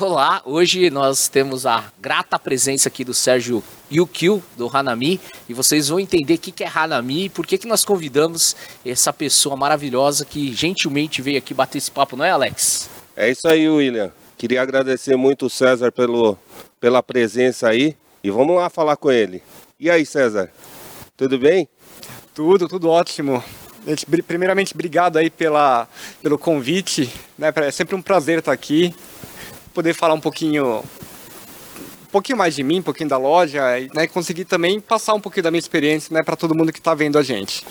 Olá, hoje nós temos a grata presença aqui do Sérgio Yukio, do Hanami, e vocês vão entender o que é Hanami e por que, que nós convidamos essa pessoa maravilhosa que gentilmente veio aqui bater esse papo, não é, Alex? É isso aí, William. Queria agradecer muito o César pelo, pela presença aí e vamos lá falar com ele. E aí, César? Tudo bem? Tudo, tudo ótimo. Primeiramente, obrigado aí pela, pelo convite. Né? É sempre um prazer estar aqui poder falar um pouquinho um pouquinho mais de mim, um pouquinho da loja, e né, conseguir também passar um pouquinho da minha experiência né, para todo mundo que está vendo a gente.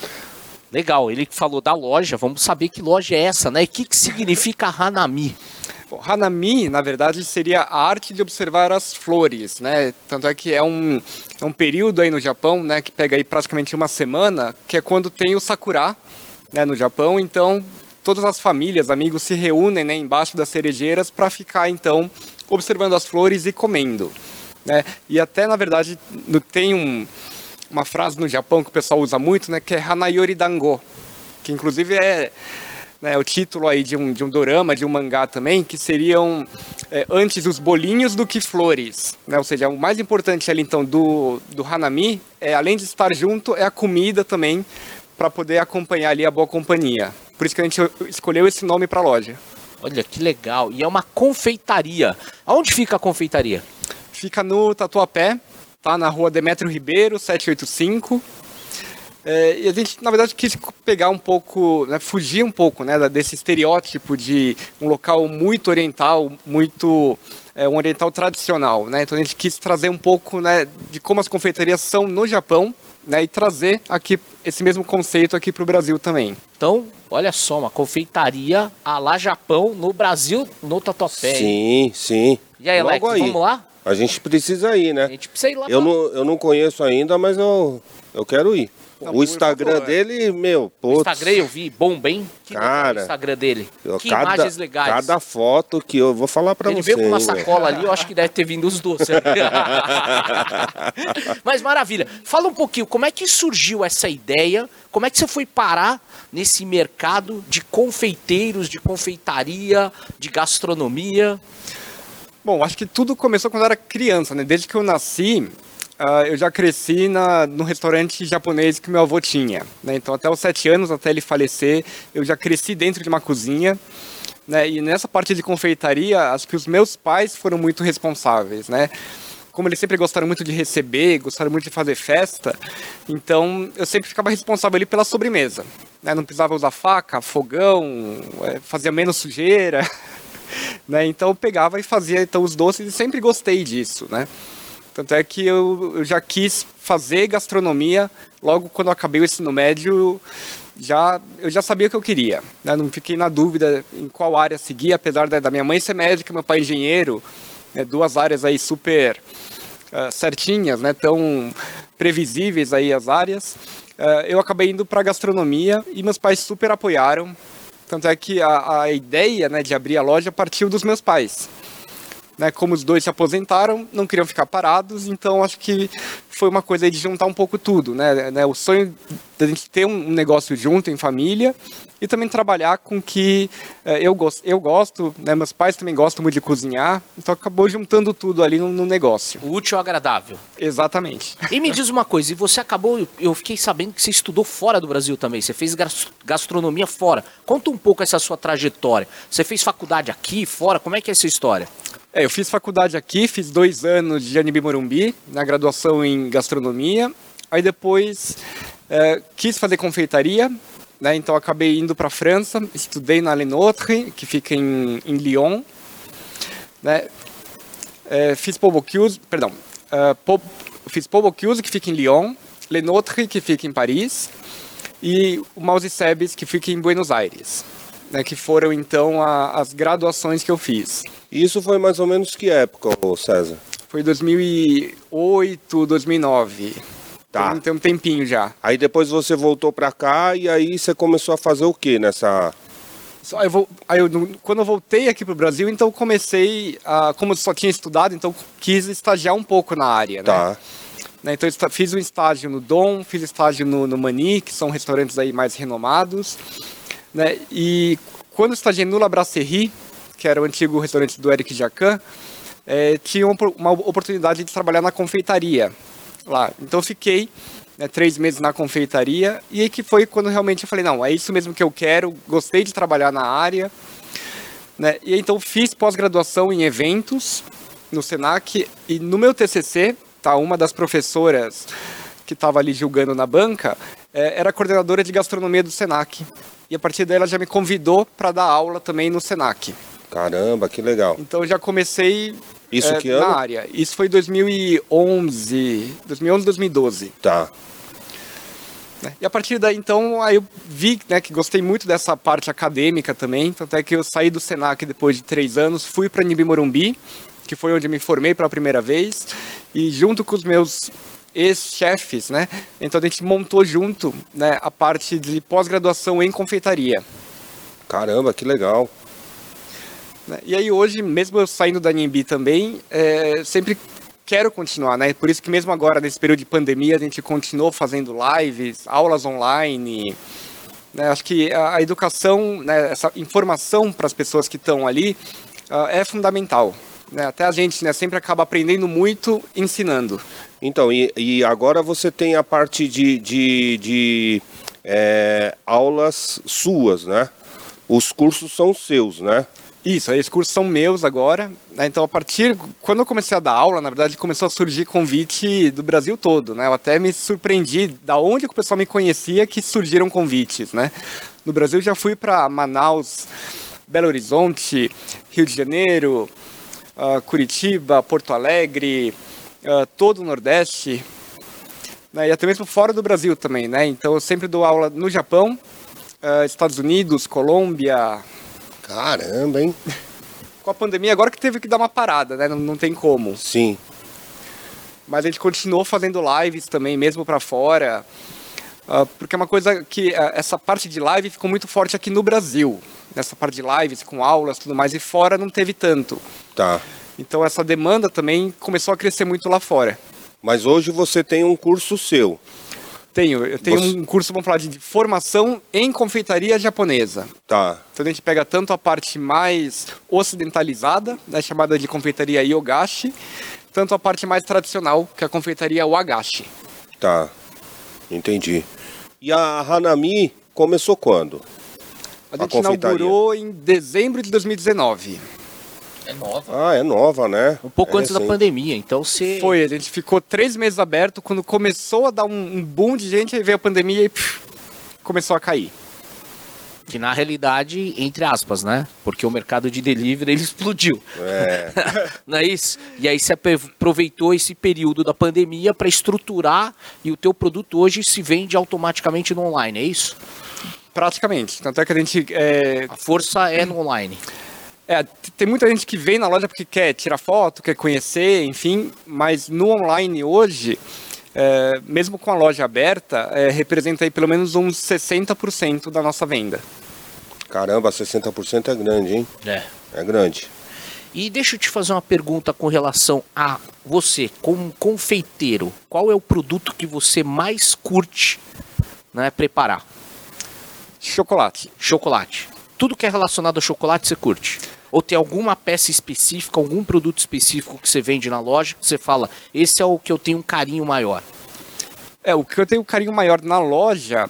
Legal, ele falou da loja, vamos saber que loja é essa, né? E o que, que significa Hanami? Bom, Hanami, na verdade, seria a arte de observar as flores, né? Tanto é que é um, é um período aí no Japão, né, que pega aí praticamente uma semana, que é quando tem o Sakura, né, no Japão. Então, todas as famílias, amigos se reúnem né, embaixo das cerejeiras para ficar então observando as flores e comendo. Né? E até na verdade tem um, uma frase no Japão que o pessoal usa muito, né, que é Hanayori Dango, que inclusive é né, o título aí de um, de um dorama, de um mangá também, que seriam é, antes os bolinhos do que flores. Né? Ou seja, o mais importante ali então do, do Hanami, é, além de estar junto, é a comida também, para poder acompanhar ali a boa companhia. Por isso que a gente escolheu esse nome para a loja. Olha que legal. E é uma confeitaria. Aonde fica a confeitaria? Fica no Tatuapé, tá na rua Demetrio Ribeiro, 785. É, e a gente, na verdade, quis pegar um pouco, né, fugir um pouco né, desse estereótipo de um local muito oriental, muito é, um oriental tradicional. Né? Então a gente quis trazer um pouco né, de como as confeitarias são no Japão né, e trazer aqui esse mesmo conceito aqui para o Brasil também. Então, olha só, uma confeitaria a lá Japão no Brasil, no Tatuapé. Sim, sim. E aí, Alex, vamos lá? A gente precisa ir, né? A gente precisa ir lá. Eu, pra... não, eu não conheço ainda, mas eu, eu quero ir. Não, o Instagram favor, dele, meu, pô. O Instagram eu vi, bom bem. Que cara, o Instagram dele. que cada, imagens legais. Cada foto que eu vou falar pra Ele você. Ele veio com uma sacola ali, eu acho que deve ter vindo os doces. Mas maravilha. Fala um pouquinho, como é que surgiu essa ideia? Como é que você foi parar nesse mercado de confeiteiros, de confeitaria, de gastronomia? Bom, acho que tudo começou quando eu era criança, né? Desde que eu nasci, Uh, eu já cresci na, no restaurante japonês que meu avô tinha. Né? Então, até os sete anos, até ele falecer, eu já cresci dentro de uma cozinha. Né? E nessa parte de confeitaria, acho que os meus pais foram muito responsáveis. Né? Como eles sempre gostaram muito de receber, gostaram muito de fazer festa, então eu sempre ficava responsável ali pela sobremesa. Né? Não precisava usar faca, fogão, é, fazia menos sujeira. né? Então eu pegava e fazia então, os doces e sempre gostei disso. Né? Tanto é que eu, eu já quis fazer gastronomia logo quando acabei o ensino médio. Já, eu já sabia o que eu queria. Né? Não fiquei na dúvida em qual área seguir, apesar da, da minha mãe ser médica, meu pai engenheiro, né? duas áreas aí super uh, certinhas, né? tão previsíveis aí as áreas. Uh, eu acabei indo para gastronomia e meus pais super apoiaram. Tanto é que a, a ideia né, de abrir a loja partiu dos meus pais né, como os dois se aposentaram, não queriam ficar parados, então acho que foi uma coisa de juntar um pouco tudo, né, né o sonho da gente ter um negócio junto em família e também trabalhar com que eh, eu, gosto, eu gosto, né, meus pais também gostam muito de cozinhar, então acabou juntando tudo ali no, no negócio. O útil ao agradável. Exatamente. E me diz uma coisa, e você acabou, eu fiquei sabendo que você estudou fora do Brasil também, você fez gastronomia fora. Conta um pouco essa sua trajetória. Você fez faculdade aqui, fora, como é que é essa história? É, eu fiz faculdade aqui, fiz dois anos de Anibi Morumbi, na graduação em gastronomia. Aí depois é, quis fazer confeitaria, né, então acabei indo para a França, estudei na Lenotre, que fica em, em Lyon. Né, é, fiz Pobocuse, perdão, é, fiz Pobocuse, que fica em Lyon, Lenotre, que fica em Paris, e o Mouse Sebes, que fica em Buenos Aires né, que foram então a, as graduações que eu fiz. Isso foi mais ou menos que época, César? Foi 2008, 2009. Tá. Então tem um tempinho já. Aí depois você voltou para cá e aí você começou a fazer o que nessa eu, aí eu, quando eu voltei aqui para o Brasil, então comecei, a, como eu só tinha estudado, então quis estagiar um pouco na área, tá. né? né? Então fiz um estágio no Dom, fiz estágio no, no Mani, que são restaurantes aí mais renomados. Né? E quando eu estagiei no La Brasserie, que era o antigo restaurante do Eric Jacan, é, tinha uma oportunidade de trabalhar na confeitaria lá. Então eu fiquei né, três meses na confeitaria e aí que foi quando realmente eu falei, não, é isso mesmo que eu quero, gostei de trabalhar na área. Né? E então fiz pós-graduação em eventos no Senac e no meu TCC, tá, uma das professoras que estava ali julgando na banca, é, era coordenadora de gastronomia do Senac. E a partir daí ela já me convidou para dar aula também no Senac. Caramba, que legal. Então já comecei Isso é, que ano? na área. Isso foi 2011, 2011, 2012. Tá. Né? E a partir daí, então, aí eu vi né, que gostei muito dessa parte acadêmica também. Tanto é que eu saí do Senac depois de três anos, fui para Nibi Morumbi, que foi onde eu me formei pela primeira vez. E junto com os meus ex-chefes, né? Então a gente montou junto né, a parte de pós-graduação em confeitaria. Caramba, que legal. Né? E aí hoje, mesmo eu saindo da Nimbi também, é, sempre quero continuar, né? Por isso que mesmo agora, nesse período de pandemia, a gente continuou fazendo lives, aulas online. Né? Acho que a, a educação, né, essa informação para as pessoas que estão ali uh, é fundamental. Né? Até a gente né, sempre acaba aprendendo muito ensinando. Então, e, e agora você tem a parte de, de, de é, aulas suas, né? Os cursos são seus, né? Isso, esses cursos são meus agora. Né? Então, a partir. Quando eu comecei a dar aula, na verdade, começou a surgir convite do Brasil todo. Né? Eu até me surpreendi da onde o pessoal me conhecia que surgiram convites. Né? No Brasil, já fui para Manaus, Belo Horizonte, Rio de Janeiro, uh, Curitiba, Porto Alegre, uh, todo o Nordeste. Né? E até mesmo fora do Brasil também. Né? Então, eu sempre dou aula no Japão, uh, Estados Unidos, Colômbia. Caramba, hein? Com a pandemia, agora que teve que dar uma parada, né? Não, não tem como. Sim. Mas a gente continuou fazendo lives também, mesmo para fora. Uh, porque é uma coisa que uh, essa parte de live ficou muito forte aqui no Brasil. Nessa parte de lives, com aulas tudo mais, e fora não teve tanto. Tá. Então essa demanda também começou a crescer muito lá fora. Mas hoje você tem um curso seu. Tenho, eu tenho Você- um curso, vamos falar, de formação em confeitaria japonesa. Tá. Então a gente pega tanto a parte mais ocidentalizada, né, chamada de confeitaria yogashi, tanto a parte mais tradicional, que é a confeitaria wagashi. Tá. Entendi. E a Hanami começou quando? A A gente inaugurou em dezembro de 2019. É nova. Ah, é nova, né? Um pouco É antes da pandemia, então você. Foi, a gente ficou três meses aberto, quando começou a dar um, um boom de gente, aí veio a pandemia e pff, começou a cair. Que na realidade, entre aspas, né? Porque o mercado de delivery ele explodiu. É. Não é isso? E aí você aproveitou esse período da pandemia para estruturar e o teu produto hoje se vende automaticamente no online, é isso? Praticamente. Tanto é que a gente é, A força é no online. É, tem muita gente que vem na loja porque quer tirar foto, quer conhecer, enfim, mas no online hoje, é, mesmo com a loja aberta, é, representa aí pelo menos uns 60% da nossa venda. Caramba, 60% é grande, hein? É. É grande. E deixa eu te fazer uma pergunta com relação a você, como confeiteiro. Qual é o produto que você mais curte né, preparar? Chocolate. Chocolate. Tudo que é relacionado a chocolate você curte? Ou tem alguma peça específica, algum produto específico que você vende na loja que você fala, esse é o que eu tenho um carinho maior? É, o que eu tenho carinho maior na loja,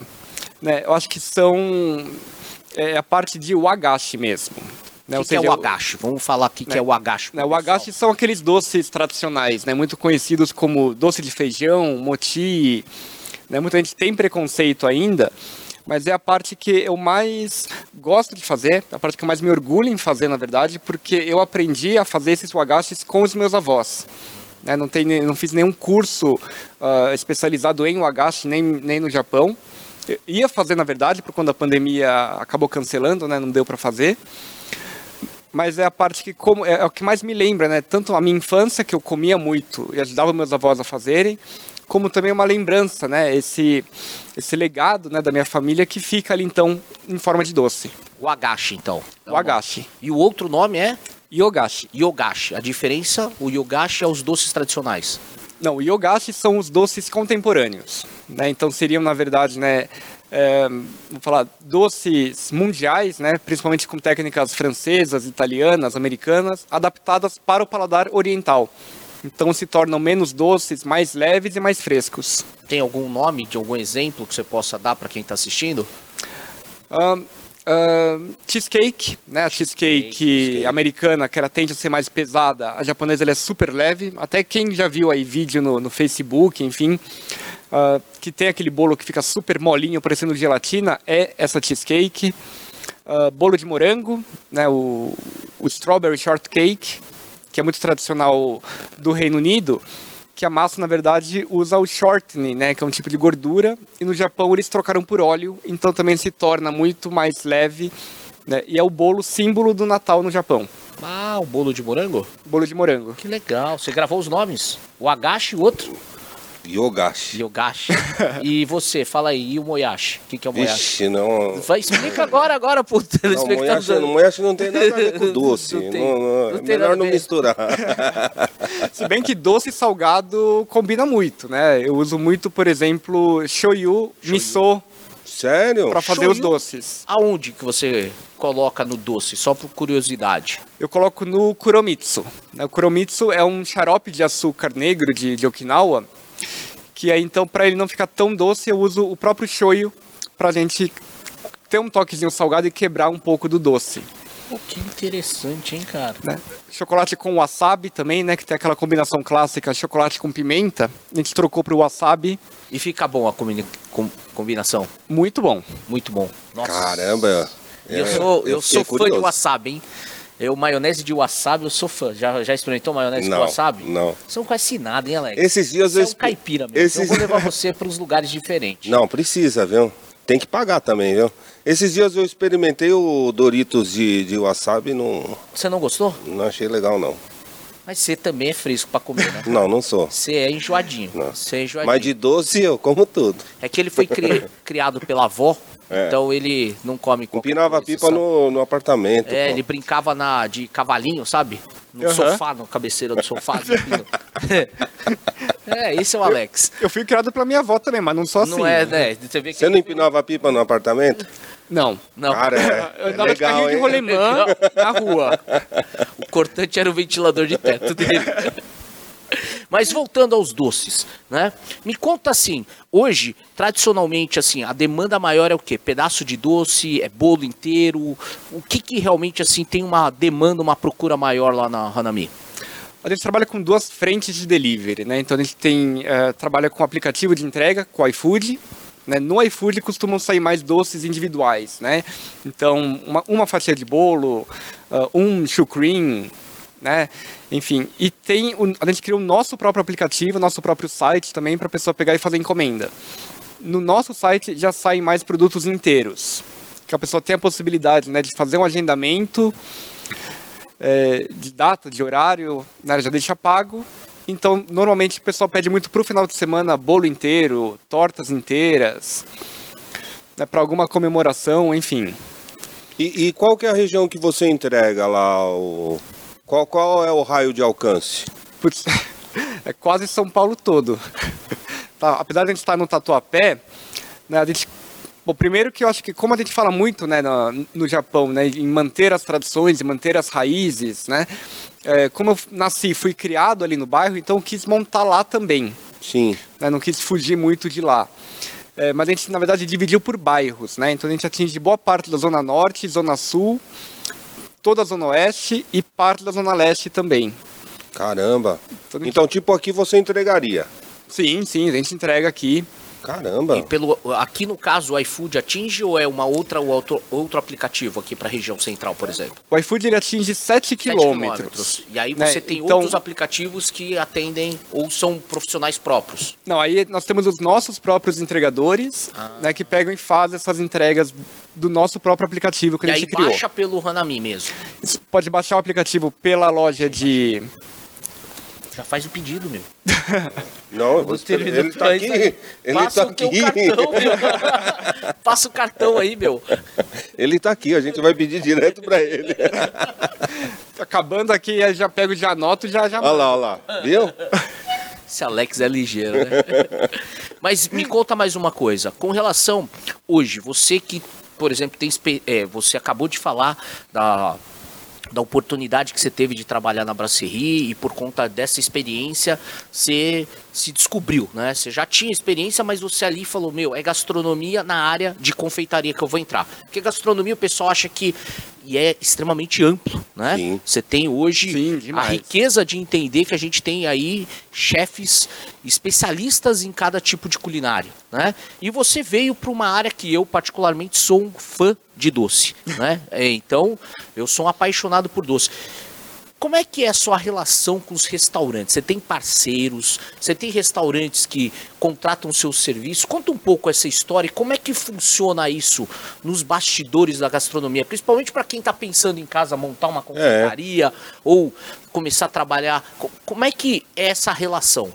né, eu acho que são é, a parte de wagashi mesmo. Né, O que, que é seja, o agache? Vamos falar aqui que né, é o agache. Né, o agashi são aqueles doces tradicionais, né, muito conhecidos como doce de feijão, moti. Né, muita gente tem preconceito ainda, mas é a parte que eu mais gosto de fazer, a parte que eu mais me orgulho em fazer, na verdade, porque eu aprendi a fazer esses wagashis com os meus avós. Né, não, tem, não fiz nenhum curso ah, especializado em wagashi, nem, nem no Japão. Eu ia fazer, na verdade, por quando a pandemia acabou cancelando, né, não deu para fazer mas é a parte que como é, é o que mais me lembra, né? Tanto a minha infância que eu comia muito e ajudava meus avós a fazerem, como também uma lembrança, né? Esse esse legado, né, da minha família que fica ali então em forma de doce. O agache, então. O agashi, E o outro nome é yogashi. yogashi. A diferença, o yogashi é os doces tradicionais. Não, o yogashi são os doces contemporâneos, né? Então seriam na verdade, né, é, vou falar, doces mundiais, né, principalmente com técnicas francesas, italianas, americanas, adaptadas para o paladar oriental. Então se tornam menos doces, mais leves e mais frescos. Tem algum nome de algum exemplo que você possa dar para quem está assistindo? Um, uh, cheesecake, né? A cheesecake, Cheesecake. americana, que ela tende a ser mais pesada, a japonesa ela é super leve. Até quem já viu aí vídeo no, no Facebook, enfim, uh, que tem aquele bolo que fica super molinho, parecendo gelatina, é essa cheesecake. Uh, bolo de morango, né? O, o strawberry shortcake, que é muito tradicional do Reino Unido. Que a massa, na verdade, usa o shortening, né? Que é um tipo de gordura. E no Japão eles trocaram por óleo, então também se torna muito mais leve. Né? E é o bolo símbolo do Natal no Japão. Ah, o bolo de morango? Bolo de morango. Que legal. Você gravou os nomes? O Agashi e o outro? Yogashi. Yogashi. e você, fala aí, e o Moyashi? O que, que é o Moyashi? Vixe, não. Vai, explica agora, agora pro telespectador. não, moyashi não tem nada a ver com doce. Não tem- Não, não, não é melhor não misturar. Se bem que doce e salgado combina muito, né? Eu uso muito, por exemplo, shoyu, miso Sério? para fazer Shoyu? os doces. Aonde que você coloca no doce? Só por curiosidade. Eu coloco no kuromitsu. né? O kuromitsu é um xarope de açúcar negro de, de Okinawa, que aí então para ele não ficar tão doce, eu uso o próprio shoyu pra gente ter um toquezinho salgado e quebrar um pouco do doce. Pô, que interessante, hein, cara? né? Chocolate com wasabi também, né? Que tem aquela combinação clássica, chocolate com pimenta. A gente trocou pro wasabi. E fica bom a combina- com- combinação. Muito bom. Muito bom. Nossa. Caramba. Eu é, sou, eu fiquei sou fã de curioso. wasabi, hein? Eu, maionese de wasabi, eu sou fã. Já, já experimentou maionese Não, com wasabi? não. Você não conhece nada, hein, Alex? Esses dias Você eu é um caipira mesmo. Esses- Eu vou levar você para uns lugares diferentes. Não, precisa, viu? Tem que pagar também, viu? Esses dias eu experimentei o Doritos de, de wasabi, não, Você não gostou? não achei legal, não. Mas você também é fresco para comer, né? Não, não sou. Você é enjoadinho. Não. Você é enjoadinho. Mas de doce eu como tudo. É que ele foi cri- criado pela avó, É. então ele não come Empinava coisa, pipa no, no apartamento. É, pô. ele brincava na, de cavalinho, sabe? No Aham. sofá, na cabeceira do sofá. é, esse é o Alex. Eu fui criado pela minha avó também, mas não sou assim. Não é, né? Você vê que Você não empinava pipa no apartamento? Não. Não. Cara, é, Eu é andava de carrinho de rolemã na rua. O cortante era o ventilador de teto dele. Mas voltando aos doces, né? Me conta assim, hoje, tradicionalmente, assim, a demanda maior é o quê? Pedaço de doce, é bolo inteiro? O que que realmente, assim, tem uma demanda, uma procura maior lá na Hanami? A gente trabalha com duas frentes de delivery, né? Então a gente tem eh, trabalha com aplicativo de entrega, com o iFood. Né? No iFood costumam sair mais doces individuais, né? Então uma, uma fatia de bolo, ah, um sucream, né? Enfim, e tem o, a gente criou o nosso próprio aplicativo, nosso próprio site também para a pessoa pegar e fazer encomenda. No nosso site já saem mais produtos inteiros, que a pessoa tem a possibilidade, né, de fazer um agendamento é, de data, de horário, né, já deixa pago. Então, normalmente o pessoal pede muito pro final de semana bolo inteiro, tortas inteiras, né, para alguma comemoração, enfim. E, e qual que é a região que você entrega lá? O... Qual, qual é o raio de alcance? Putz, é quase São Paulo todo. Tá, apesar de a gente estar no Tatuapé, né, a gente Bom, primeiro que eu acho que como a gente fala muito né, no, no Japão, né, em manter as tradições, em manter as raízes, né, é, como eu nasci, fui criado ali no bairro, então eu quis montar lá também. Sim. né, não quis fugir muito de lá. É, mas a gente, na verdade, dividiu por bairros, né? Então a gente atinge boa parte da Zona Norte, Zona Sul, toda a Zona Oeste e parte da Zona Leste também. Caramba. Então, tipo, aqui você entregaria. Sim, sim, a gente entrega aqui. Caramba. E pelo, aqui no caso, o iFood atinge ou é uma outra, ou outro, outro aplicativo aqui para a região central, por exemplo? O iFood ele atinge 7 Sete quilômetros. E aí né? você tem Então- outros aplicativos que atendem ou são profissionais próprios. Não, aí nós temos os nossos próprios entregadores, Ah. né, que pegam e fazem essas entregas do nosso próprio aplicativo que e a aí gente criou. baixa pelo Hanami mesmo. Você pode baixar o aplicativo pela loja de Já faz o pedido, meu. Não, eu vou esperar. ele tá aqui. Ele Passa tá o teu aqui. cartão, meu. Passa o cartão aí, meu. Ele tá aqui, a gente vai pedir direto pra ele. acabando aqui, aí já pego, já anoto, já já Olha lá, olha lá. Viu? Esse Alex é ligeiro, né? Mas me conta mais uma coisa. Com relação, hoje, você que, por exemplo, tem, é, você acabou de falar da da oportunidade que você teve de trabalhar na Brasserie e por conta dessa experiência você se descobriu, né? Você já tinha experiência, mas você ali falou, meu, é gastronomia na área de confeitaria que eu vou entrar. Porque gastronomia o pessoal acha que e é extremamente amplo, né? Sim. Você tem hoje Sim, a riqueza de entender que a gente tem aí chefes especialistas em cada tipo de culinária, né? E você veio para uma área que eu particularmente sou um fã de doce, né? É, então, eu sou um apaixonado por doce. Como é que é a sua relação com os restaurantes? Você tem parceiros? Você tem restaurantes que contratam o seu serviço? Conta um pouco essa história e como é que funciona isso nos bastidores da gastronomia, principalmente para quem está pensando em casa montar uma confeitaria é. ou começar a trabalhar. Como é que é essa relação?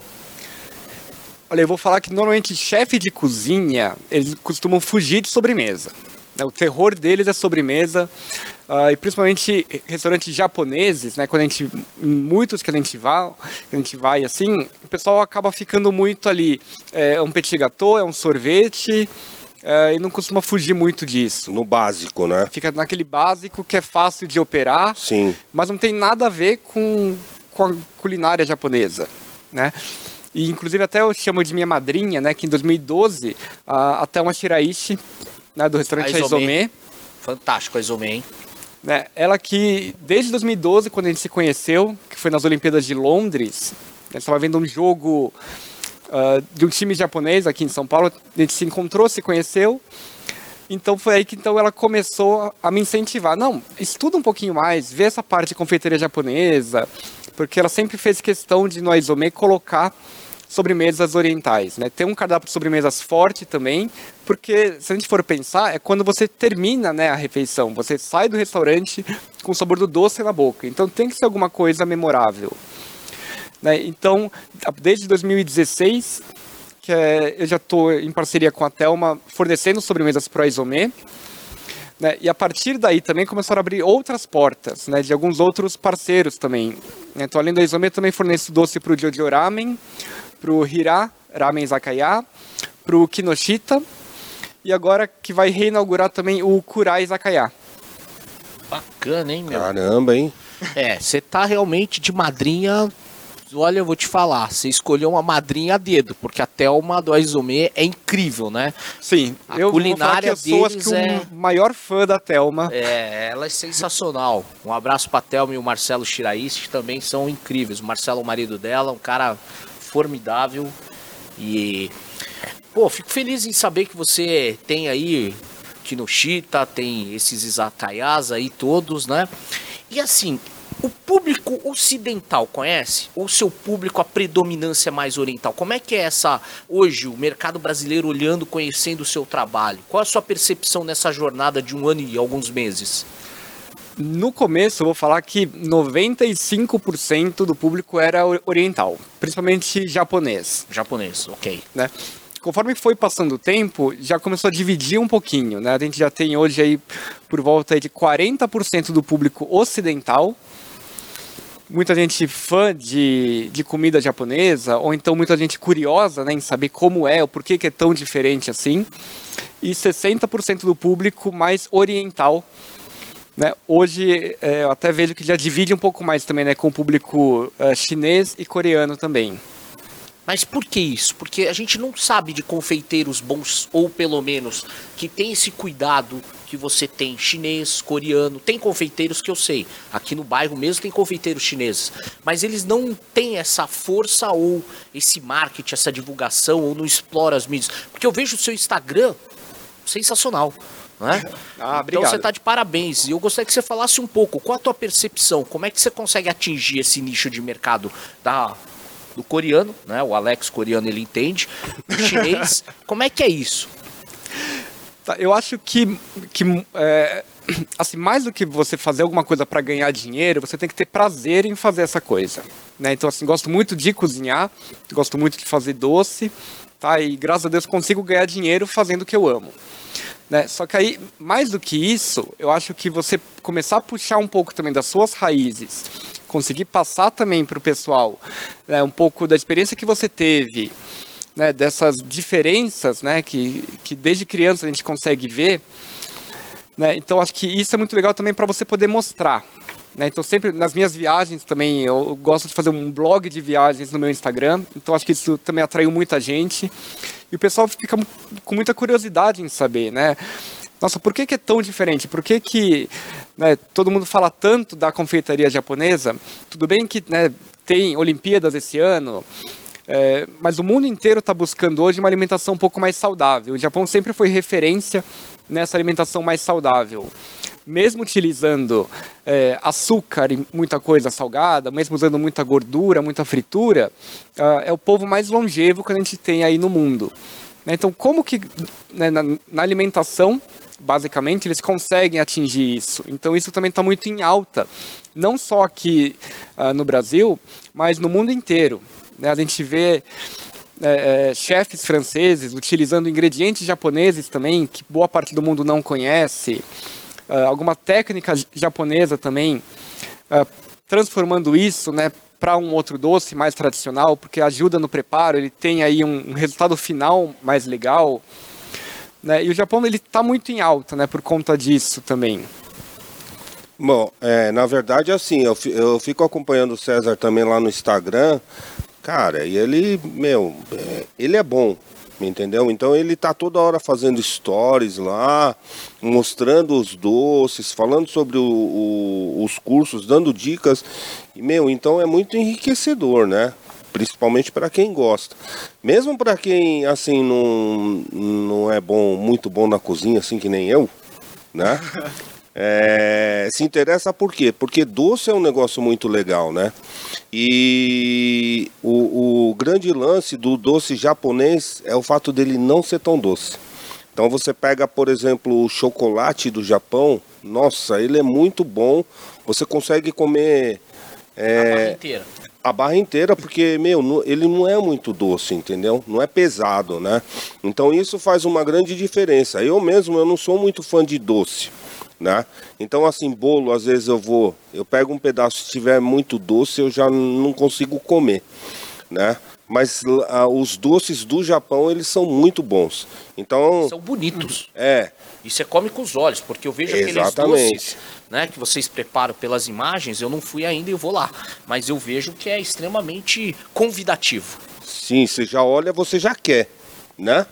Olha, eu vou falar que normalmente chefe de cozinha, eles costumam fugir de sobremesa. Né? O terror deles é sobremesa. Uh, e principalmente restaurantes japoneses, né? Quando a gente, muitos que a gente vai, a gente vai assim, o pessoal acaba ficando muito ali. É um petit gâteau, é um sorvete, é, e não costuma fugir muito disso. No básico, né? Fica naquele básico que é fácil de operar, Sim. mas não tem nada a ver com, com a culinária japonesa, né? E inclusive até eu chamo de minha madrinha, né? Que em 2012 a, até uma Shiraishi, né, do restaurante Aizome. Fantástico, Aizome, hein? Né? Ela que, desde 2012, quando a gente se conheceu, que foi nas Olimpíadas de Londres, a gente estava vendo um jogo uh, de um time japonês aqui em São Paulo, a gente se encontrou, se conheceu, então foi aí que então ela começou a me incentivar. Não, estuda um pouquinho mais, vê essa parte de confeitaria japonesa, porque ela sempre fez questão de no Aizome colocar sobremesas orientais. Né? Tem um cardápio de sobremesas forte também, porque se a gente for pensar, é quando você termina né, a refeição, você sai do restaurante com o sabor do doce na boca. Então tem que ser alguma coisa memorável. Né? Então, desde 2016, que é, eu já estou em parceria com a Telma fornecendo sobremesas para o Isomé. Né? E a partir daí também começaram a abrir outras portas, né? de alguns outros parceiros também. Então, além do Isomé, também forneço doce para o Jojo Ramen, para o Hira Ramen Izakaya, para o Kinoshita e agora que vai reinaugurar também o Kurai Izakaya. Bacana, hein, meu? Caramba, hein? É, você tá realmente de madrinha. Olha, eu vou te falar, você escolheu uma madrinha a dedo, porque a Thelma do Aizome é incrível, né? Sim, a eu culinária vou eu sou, é... o maior fã da Thelma. É, ela é sensacional. Um abraço pra Thelma e o Marcelo Chiraís, que também são incríveis. O Marcelo, o marido dela, um cara formidável. E, pô, fico feliz em saber que você tem aí Kinoshita, tem esses izakayas aí todos, né? E assim, o público ocidental conhece? Ou seu público a predominância mais oriental? Como é que é essa hoje o mercado brasileiro olhando, conhecendo o seu trabalho? Qual a sua percepção nessa jornada de um ano e alguns meses? No começo, eu vou falar que 95% do público era oriental, principalmente japonês. Japonês, ok. Né? Conforme foi passando o tempo, já começou a dividir um pouquinho, né? A gente já tem hoje aí por volta de 40% do público ocidental, muita gente fã de, de comida japonesa, ou então muita gente curiosa né, em saber como é, o porquê que é tão diferente assim, e 60% do público mais oriental, né? Hoje é, eu até vejo que já divide um pouco mais também né, com o público uh, chinês e coreano também. Mas por que isso? Porque a gente não sabe de confeiteiros bons, ou pelo menos que tem esse cuidado que você tem chinês, coreano. Tem confeiteiros que eu sei. Aqui no bairro mesmo tem confeiteiros chineses. Mas eles não têm essa força ou esse marketing, essa divulgação, ou não exploram as mídias. Porque eu vejo o seu Instagram sensacional. Né? Ah, então você está de parabéns. E eu gostaria que você falasse um pouco, qual a tua percepção? Como é que você consegue atingir esse nicho de mercado da, do coreano, né? O Alex coreano ele entende. O chinês, como é que é isso? Tá, eu acho que, que é, assim, mais do que você fazer alguma coisa para ganhar dinheiro, você tem que ter prazer em fazer essa coisa. Né? Então, assim, gosto muito de cozinhar, gosto muito de fazer doce, tá? E graças a Deus consigo ganhar dinheiro fazendo o que eu amo. Né? Só que aí, mais do que isso, eu acho que você começar a puxar um pouco também das suas raízes, conseguir passar também para o pessoal né, um pouco da experiência que você teve, né, dessas diferenças, né, que, que desde criança a gente consegue ver. Né, então acho que isso é muito legal também para você poder mostrar. Né, então sempre nas minhas viagens também eu gosto de fazer um blog de viagens no meu Instagram. Então acho que isso também atraiu muita gente e o pessoal fica com muita curiosidade em saber, né? Nossa, por que, que é tão diferente? Por que, que né, todo mundo fala tanto da confeitaria japonesa? Tudo bem que né, tem Olimpíadas esse ano, é, mas o mundo inteiro está buscando hoje uma alimentação um pouco mais saudável. O Japão sempre foi referência nessa alimentação mais saudável. Mesmo utilizando é, açúcar e muita coisa salgada, mesmo usando muita gordura, muita fritura, uh, é o povo mais longevo que a gente tem aí no mundo. Né, então, como que né, na, na alimentação basicamente, eles conseguem atingir isso. Então, isso também está muito em alta, não só aqui uh, no Brasil, mas no mundo inteiro. Né? A gente vê é, é, chefes franceses utilizando ingredientes japoneses também, que boa parte do mundo não conhece, uh, alguma técnica japonesa também, uh, transformando isso né, para um outro doce mais tradicional, porque ajuda no preparo, ele tem aí um, um resultado final mais legal. Né? E o Japão ele está muito em alta, né, por conta disso também. Bom, é, na verdade, assim, eu, eu fico acompanhando o César também lá no Instagram, cara, e ele, meu, é, ele é bom, entendeu? Então ele tá toda hora fazendo stories lá, mostrando os doces, falando sobre o, o, os cursos, dando dicas, e, meu, então é muito enriquecedor, né? principalmente para quem gosta. Mesmo para quem assim não, não é bom, muito bom na cozinha, assim que nem eu, né? É, se interessa por quê? Porque doce é um negócio muito legal, né? E o, o grande lance do doce japonês é o fato dele não ser tão doce. Então você pega, por exemplo, o chocolate do Japão, nossa, ele é muito bom. Você consegue comer é, a barra inteira a barra inteira, porque, meu, ele não é muito doce, entendeu? Não é pesado, né? Então isso faz uma grande diferença. Eu mesmo, eu não sou muito fã de doce, né? Então, assim, bolo, às vezes eu vou, eu pego um pedaço, se tiver muito doce, eu já não consigo comer, né? Mas os doces do Japão, eles são muito bons. Então... São bonitos. É. E você come com os olhos, porque eu vejo Exatamente. aqueles doces né, que vocês preparam pelas imagens, eu não fui ainda e vou lá. Mas eu vejo que é extremamente convidativo. Sim, você já olha, você já quer, né?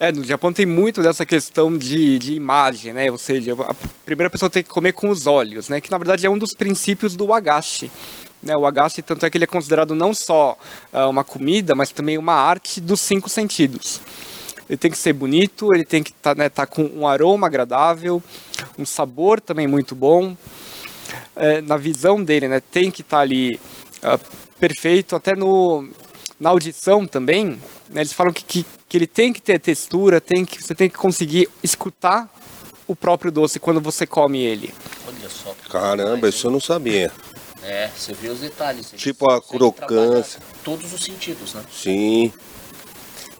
É, no Japão tem muito dessa questão de, de imagem, né? Ou seja, a primeira pessoa tem que comer com os olhos, né? Que na verdade é um dos princípios do agashi. Né? O agashi, tanto é que ele é considerado não só uh, uma comida, mas também uma arte dos cinco sentidos ele tem que ser bonito, ele tem que estar tá, né, tá com um aroma agradável, um sabor também muito bom. É, na visão dele, né, tem que estar tá ali uh, perfeito, até no, na audição também. Né, eles falam que, que, que, ele tem que ter textura, tem que, você tem que conseguir escutar o próprio doce quando você come ele. Olha só. Caramba, isso eu não sabia. É, você vê os detalhes. Tipo a crocância. Todos os sentidos, né? Sim.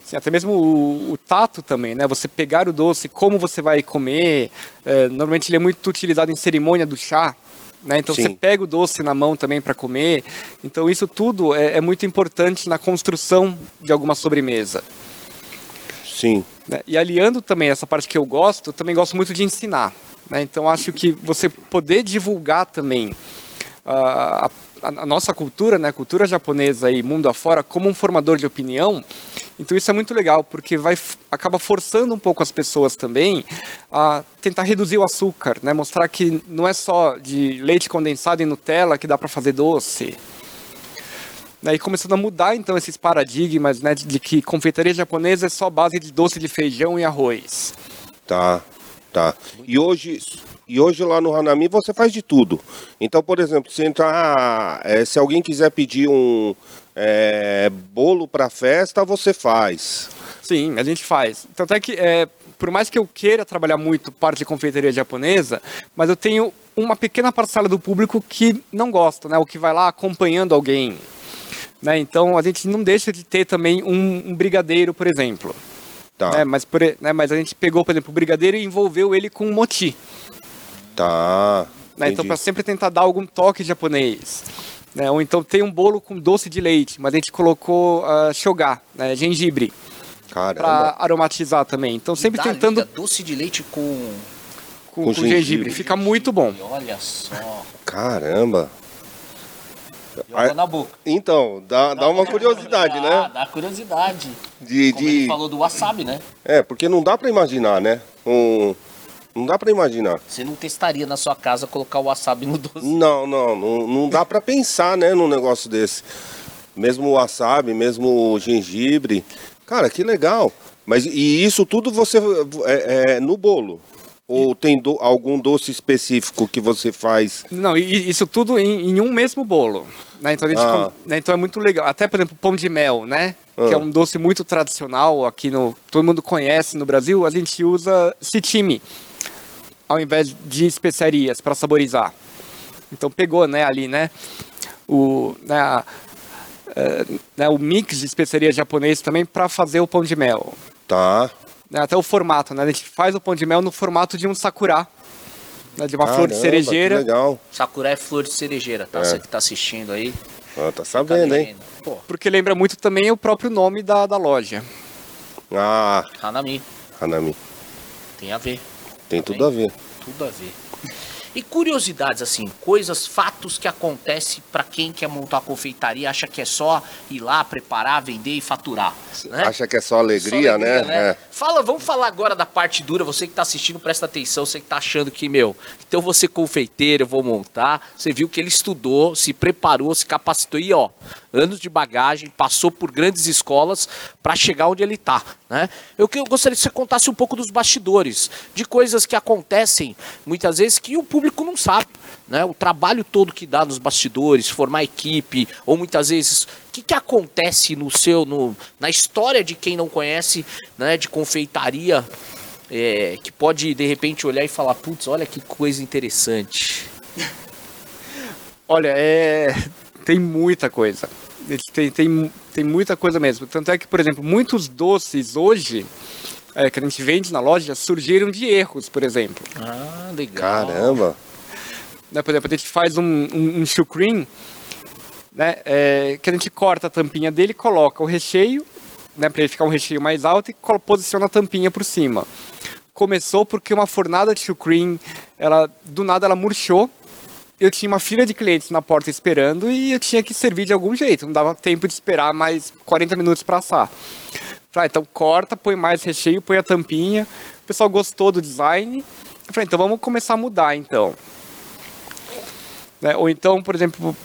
Sim, até mesmo o, o, tato também, né? Você pegar o doce, como você vai comer. É, normalmente ele é muito utilizado em cerimônia do chá. Né? Então Sim. você pega o doce na mão também para comer. Então isso tudo é, é, muito importante na construção de alguma sobremesa. Sim. Né? E aliando também essa parte que eu gosto, também gosto muito de ensinar. Né? Então acho que você poder divulgar também uh, a, a, nossa cultura, né, a cultura japonesa e mundo afora, como um formador de opinião, então isso é muito legal, porque vai acaba forçando um pouco as pessoas também a tentar reduzir o açúcar, né? Mostrar que não é só de leite condensado e Nutella que dá para fazer doce. Né? E começando a mudar então esses paradigmas, né, de que confeitaria japonesa é só base de doce de feijão e arroz. Tá, tá. E hoje e hoje lá no Hanami você faz de tudo. Então, por exemplo, se entrar, é, se alguém quiser pedir um é, bolo para festa, você faz. Sim, a gente faz. Tanto é que, é, por mais que eu queira trabalhar muito parte de confeitaria japonesa, mas eu tenho uma pequena parcela do público que não gosta, né? O que vai lá acompanhando alguém. Né? Então a gente não deixa de ter também um, um brigadeiro, por exemplo. Tá. Né? Mas, por, né? mas a gente pegou, por exemplo, o brigadeiro e envolveu ele com um moti. Tá. Né? Então, para sempre tentar dar algum toque japonês. Né? Ou então tem um bolo com doce de leite, mas a gente colocou uh, shogar, né? gengibre, para aromatizar também. Então sempre Dá tentando liga, doce de leite com. com, com com gengibre. gengibre. Fica muito bom. E Olha só. Caramba. Joga Ai- na boca. Então, dá, dá uma curiosidade, Ah, né? Dá curiosidade. De, Como ele de... falou do wasabi, né? É, porque não dá pra imaginar, né? Um... Não dá pra imaginar. Você não testaria na sua casa colocar o wasabi no doce. Não, não, não, não dá pra pensar, né, num negócio desse. Mesmo o wasabi, mesmo o gengibre. Cara, que legal. Mas e isso tudo você é, é no bolo? Ou tem do- algum doce específico que você faz? Não, e isso tudo em, em um mesmo bolo. Né? Então, a gente Ah. com- né? então é muito legal. Até, por exemplo, pão de mel, né? Que é Ah. um doce muito tradicional aqui no. Todo mundo conhece no Brasil. A gente usa citime ao invés de especiarias para saborizar. Então pegou, né, ali, né? O, né, a- eh, né, o mix de especiarias japonês também para fazer o pão de mel. Tá. né, até o formato, né? A gente faz o pão de mel no formato de um sakura, né, de uma flor de Caramba, cerejeira. Que legal. Sakura é flor de cerejeira, tá? É. Você que tá assistindo aí. Ah, tá sabendo, hein? Pô, Porque lembra muito também o próprio nome da, da loja. Ah, Hanami. Hanami. Tem a ver. Tem tudo a ver. Tudo a ver. E curiosidades, assim, coisas, fatos que acontecem para quem quer montar uma confeitaria, acha que é só ir lá, preparar, vender e faturar. Né? Acha que é só alegria, Só alegria, né? É. Fala, vamos falar agora da parte dura. Você que tá assistindo, presta atenção. Você que tá achando que, meu, então eu vou ser confeiteiro, eu vou montar. Você viu que ele estudou, se preparou, se capacitou e, ó, anos de bagagem, passou por grandes escolas para chegar onde ele tá, né? Eu, eu gostaria que você contasse um pouco dos bastidores, de coisas que acontecem muitas vezes que o público não sabe, né? O trabalho todo que dá nos bastidores, formar equipe, ou muitas vezes o que, que acontece no seu, no, na história de quem não conhece, né, de confeitaria, é, que pode de repente olhar e falar, putz, olha que coisa interessante. Olha, é... tem muita coisa. Tem, tem, tem muita coisa mesmo. Tanto é que, por exemplo, muitos doces hoje é, que a gente vende na loja surgiram de erros, por exemplo. Ah, legal. Caramba. né? Por exemplo, a gente faz um, um, um sucream, né? é, que a gente corta a tampinha dele, coloca o recheio, né? Para ele ficar um recheio mais alto e posiciona a tampinha por cima. Começou porque uma fornada de sucream, ela do nada ela murchou. Eu tinha uma fila de clientes na porta esperando e eu tinha que servir de algum jeito. Não dava tempo de esperar mais 40 minutos para assar. Falei, ah, então corta, põe mais recheio, põe a tampinha. O pessoal gostou do design. Eu falei, então vamos começar a mudar então. Né? Ou então, por exemplo,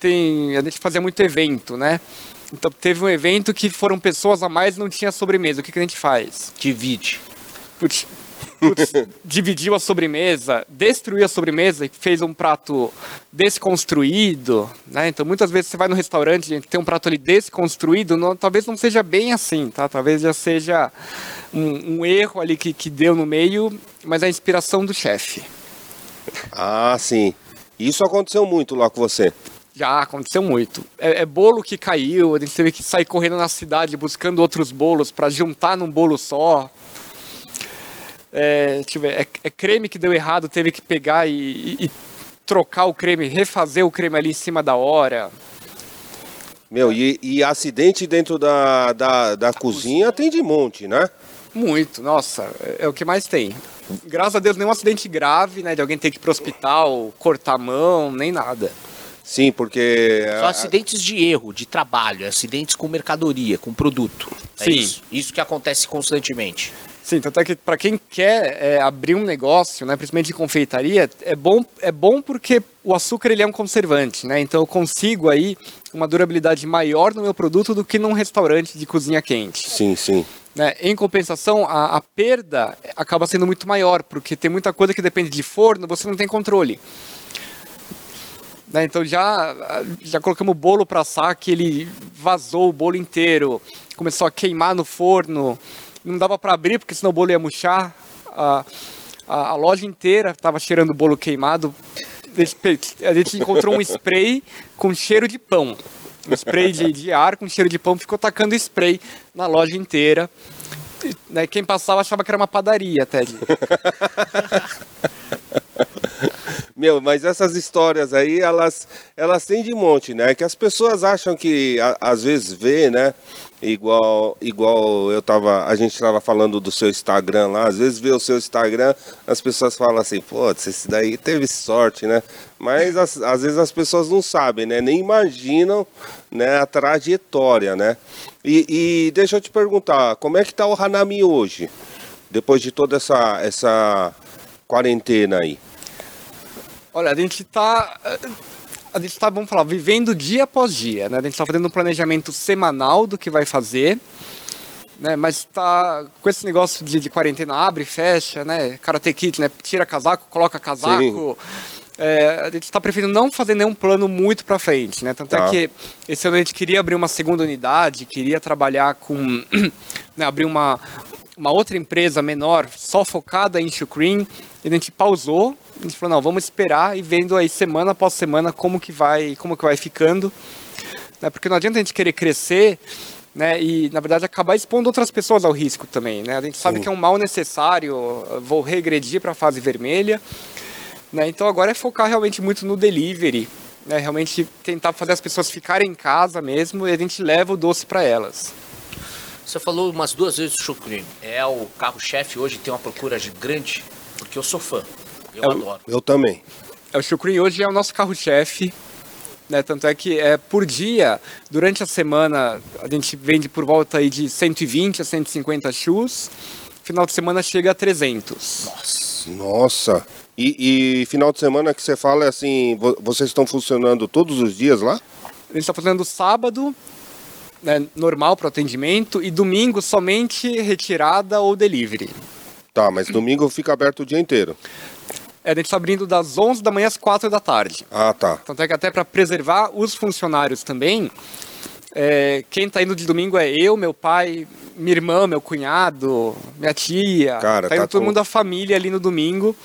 tem, a gente fazia muito evento, né? Então teve um evento que foram pessoas a mais e não tinha sobremesa. O que, que a gente faz? Divide. Putz, putz, dividiu a sobremesa, destruiu a sobremesa e fez um prato desconstruído, né? Então muitas vezes você vai no restaurante, gente, tem um prato ali desconstruído, não- talvez não seja bem assim, tá? Talvez já seja um, um erro ali que, que deu no meio, mas é a inspiração do chefe. Ah, sim. Isso aconteceu muito lá com você. Já aconteceu muito. É, é bolo que caiu, a gente teve que sair correndo na cidade buscando outros bolos para juntar num bolo só. É, deixa eu ver, é, é creme que deu errado, teve que pegar e, e- e trocar o creme, refazer o creme ali em cima da hora. Meu, e, e acidente dentro da, da, da cozinha tem de monte, né? Muito, nossa, é, é o que mais tem. Graças a Deus, nenhum acidente grave, né? De alguém ter que ir pro hospital, cortar a mão, nem nada. Sim, porque. São acidentes de erro, de trabalho, acidentes com mercadoria, com produto. É Sim. Isso, isso que acontece constantemente. Sim, tanto é que para quem quer é, abrir um negócio, né, principalmente de confeitaria, é bom, é bom porque o açúcar ele é um conservante, né? Então eu consigo aí uma durabilidade maior no meu produto do que num restaurante de cozinha quente. Sim, sim. né? Em compensação, a, a perda acaba sendo muito maior, porque tem muita coisa que depende de forno, você não tem controle. Né, Então já, já colocamos o bolo para assar, que ele vazou o bolo inteiro, começou a queimar no forno, não dava para abrir porque senão o bolo ia murchar. A, a, a loja inteira estava cheirando bolo queimado. A gente encontrou um spray com cheiro de pão. Um spray de, de ar com cheiro de pão, ficou tacando spray na loja inteira. E, né, quem passava achava que era uma padaria até. Meu, mas essas histórias aí, elas, elas têm de monte, né? Que as pessoas acham que a- às vezes vê, né? Igual, igual eu tava, a gente tava falando do seu Instagram lá, às vezes vê o seu Instagram, as pessoas falam assim, pô, esse daí teve sorte, né? Mas as- às vezes as pessoas não sabem, né? Nem imaginam né, a trajetória, né? E, e deixa eu te perguntar, como é que tá o Hanami hoje? Depois de toda essa, essa quarentena aí. Olha, a gente está. A gente está, vamos falar, vivendo dia após dia, né? A gente está fazendo um planejamento semanal do que vai fazer, né? Mas está com esse negócio de, de quarentena, abre, fecha, né? Karate Kid, né? Tira casaco, coloca casaco. É, a gente está preferindo não fazer nenhum plano muito para frente, né? Tanto Tá. é que esse ano a gente queria abrir uma segunda unidade, queria trabalhar com, né, abrir uma uma outra empresa menor, só focada em Shukrin, e a gente pausou, a gente falou, não, vamos esperar e vendo aí semana após semana como que vai, como que vai ficando, né? Porque não adianta a gente querer crescer, né, e na verdade acabar expondo outras pessoas ao risco também, né? A gente sabe Sim. que é um mal necessário, vou regredir para a fase vermelha, né? Então agora é focar realmente muito no delivery, né? Realmente tentar fazer as pessoas ficarem em casa mesmo e a gente leva o doce para elas. Você falou umas duas vezes do Chucrim. É o carro-chefe hoje, tem uma procura de grande, porque eu sou fã. Eu É o- adoro. Eu também. É, O chucrim hoje é o nosso carro-chefe, né? Tanto é que é por dia, durante a semana, a gente vende por volta aí de 120 a 150 chus. Final de semana chega a 300. Nossa. Nossa. E, e final de semana que você fala é assim, vo- vocês estão funcionando todos os dias lá? A gente está fazendo sábado, né, normal para atendimento, e domingo somente retirada ou delivery. Tá, mas domingo fica aberto o dia inteiro. A gente está abrindo das 11 da manhã às 4 da tarde. Ah, tá. Tanto é que até para preservar os funcionários também, é, quem está indo de domingo é eu, meu pai, minha irmã, meu cunhado, minha tia. Cara, tá indo tá todo com- mundo da família ali no domingo.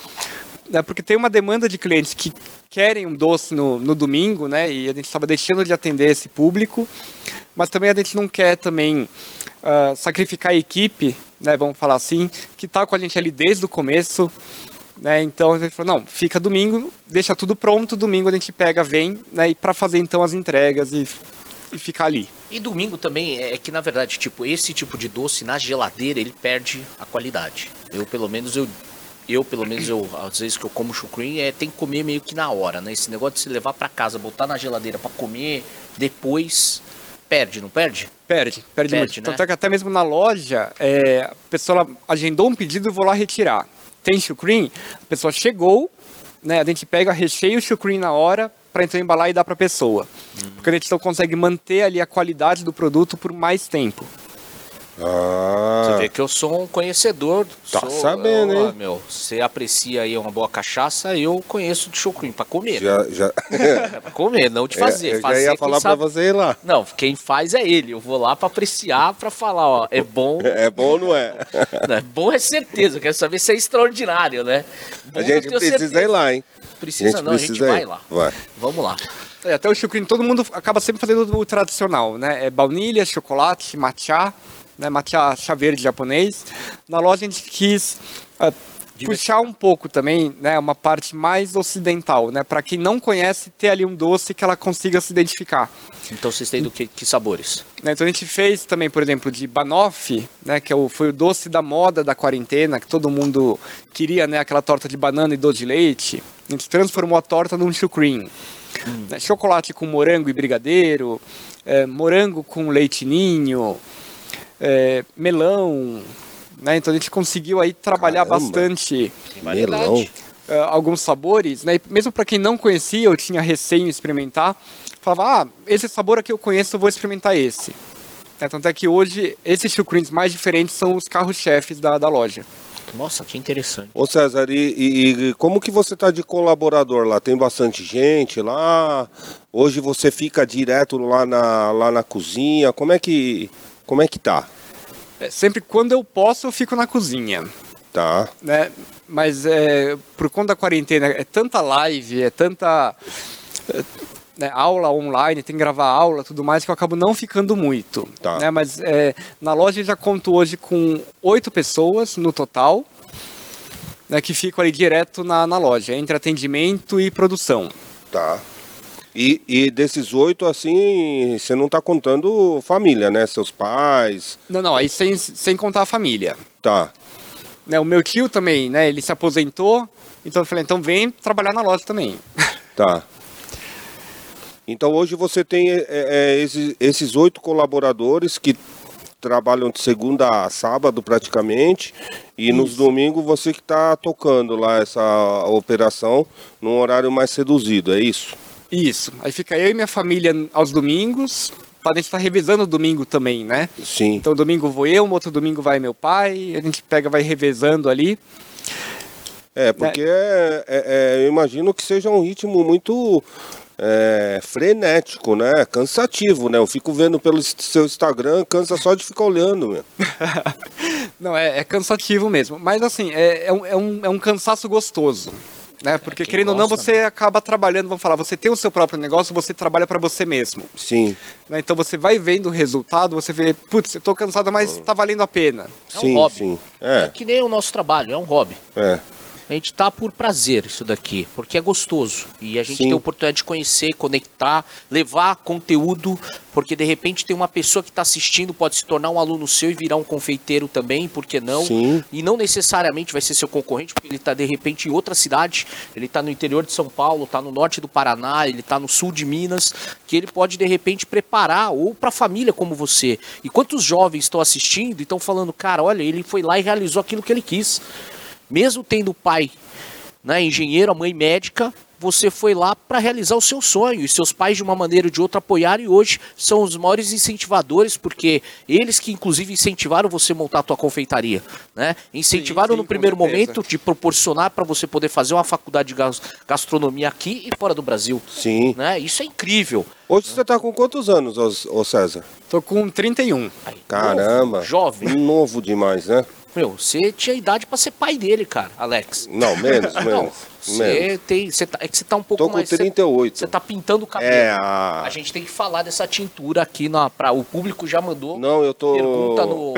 Né, porque tem uma demanda de clientes que querem um doce no, no domingo, né? E a gente estava deixando de atender esse público. Mas também a gente não quer também ah, sacrificar a equipe, né? Vamos falar assim, que está com a gente ali desde o começo. Né? Então a gente falou, não, fica domingo, deixa tudo pronto, domingo a gente pega, vem, né? E para fazer então as entregas e, e ficar ali. E domingo também é que, na verdade, tipo, esse tipo de doce na geladeira, ele perde a qualidade. Eu, pelo menos, eu. Eu, pelo menos, eu, às vezes que eu como chucrim, é, tem que comer meio que na hora, né? Esse negócio de se levar pra casa, botar na geladeira pra comer depois, perde, não perde? Perde, perde, Perde, muito. né? Tanto é que até mesmo na loja, é, a pessoa agendou um pedido e vou lá retirar. Tem chucrim, a pessoa chegou, né, a gente pega, recheia o chucrim na hora para então embalar e dar para a pessoa. Uhum. Porque a gente não consegue manter ali a qualidade do produto por mais tempo. Você Ah, vê que eu sou um conhecedor. Tá sou, sabendo, ó, hein? Meu, você aprecia aí uma boa cachaça, eu conheço de chucrim pra comer. já, já, É pra comer, não de fazer. eu já fazer ia quem falar pra sabe- você ir lá. Não, quem faz é ele. Eu vou lá pra apreciar, pra falar, ó, é bom. É bom ou não é? Não, é bom é certeza, eu quero saber se é extraordinário, né? Bom, A eu gente precisa certeza. ir lá, hein? Precisa não, a gente precisa vai ir. lá. Vai. Vamos lá. É, até o chucrim, todo mundo acaba sempre fazendo o tradicional, né? É baunilha, chocolate, matcha, né? Matcha chá verde japonês. Na loja a gente quis ah, puxar um pouco também, né? Uma parte mais ocidental, né? Para quem não conhece, ter ali um doce que ela consiga se identificar. Então vocês têm do que, que sabores? né? Então a gente fez também, por exemplo, de banoffee, né? Que é o, foi o doce da moda da quarentena, que todo mundo queria, né? Aquela torta de banana e doce de leite. A gente transformou a torta num chucrim. Né, Chocolate com morango e brigadeiro, é, morango com leite ninho, é, melão. Né? Então a gente conseguiu aí trabalhar Caramba. bastante Melão. eh, alguns sabores, né? E mesmo para quem não conhecia, eu tinha receio em experimentar. Falava, ah, esse sabor aqui eu conheço, eu vou experimentar esse. Né, Tanto é que hoje esses chucrins mais diferentes são os carros-chefes da, da loja. Nossa, que interessante. Ô César, e, e- e como que você tá de colaborador lá? Tem bastante gente lá? Hoje você fica direto lá na, lá na cozinha? Como é que, como é que tá? É, sempre quando eu posso, eu fico na cozinha. Tá. Né? Mas é, por conta da quarentena, é tanta live, é tanta é, né, aula online, tem que gravar aula tudo mais, que eu acabo não ficando muito. Tá. Né? Mas é, na loja eu já conto hoje com oito pessoas no total. né, que ficam ali direto na, na loja, entre atendimento e produção. Tá. E, e desses oito, assim, você não tá contando família, né? Seus pais. Não, não, aí sem, sem contar a família. Tá. Né, o meu tio também, né, ele se aposentou, então eu falei, então vem trabalhar na loja também. Tá. Então hoje você tem é, é, esses, esses oito colaboradores que trabalham de segunda a sábado praticamente e nos domingos você que está tocando lá essa operação num horário mais reduzido, é isso? Isso. Aí fica eu e minha família aos domingos. Podem estar revezando o domingo também, né? Sim. Então domingo vou eu, outro domingo vai meu pai, a gente pega, vai revezando ali. É, porque é, é, é, eu imagino que seja um ritmo muito é, frenético, né? Cansativo, né? Eu fico vendo pelo seu Instagram, cansa só de ficar olhando, meu. Não, é, é cansativo mesmo. Mas assim, é, é, um, é, um, é um cansaço gostoso. Né? Porque quem querendo ou não, você acaba trabalhando, vamos falar, você tem o seu próprio negócio, você trabalha para você mesmo. Sim, né? Então você vai vendo o resultado, você vê, putz, eu tô cansado, mas tá valendo a pena. É um sim, hobby. sim. É É, que nem o nosso trabalho, é um hobby. é. A gente tá por prazer isso daqui, porque é gostoso. E a gente Sim. tem a oportunidade de conhecer, conectar, levar conteúdo, porque de repente tem uma pessoa que está assistindo, pode se tornar um aluno seu e virar um confeiteiro também, por que não? Sim. E não necessariamente vai ser seu concorrente, porque ele está de repente em outra cidade, ele está no interior de São Paulo, está no norte do Paraná, ele está no sul de Minas, que ele pode de repente preparar, ou para a família como você. E quantos jovens estão assistindo e estão falando, cara, olha, ele foi lá e realizou aquilo que ele quis. Mesmo tendo o pai né, engenheiro, a mãe médica, você foi lá para realizar o seu sonho. E seus pais, de uma maneira ou de outra, apoiaram e hoje são os maiores incentivadores, porque eles que, inclusive, incentivaram você a montar a tua confeitaria. Né? Incentivaram sim, no com primeiro momento de proporcionar para você poder fazer uma faculdade de gas- gastronomia aqui e fora do Brasil. Sim. Né? Isso é incrível. Hoje você tá com quantos anos, ô, ô César? Tô com 31. Aí, Caramba. novo, jovem. Novo demais, né? Meu, você tinha idade para ser pai dele, cara, Alex. Não, menos, Não, menos. menos. você tem. Você tá, é que você tá um pouco Tô com mais. você- 38. Você tá pintando o cabelo. É, a... A gente tem que falar dessa tintura aqui na pra, o público já mandou Não, eu tô... pergunta no,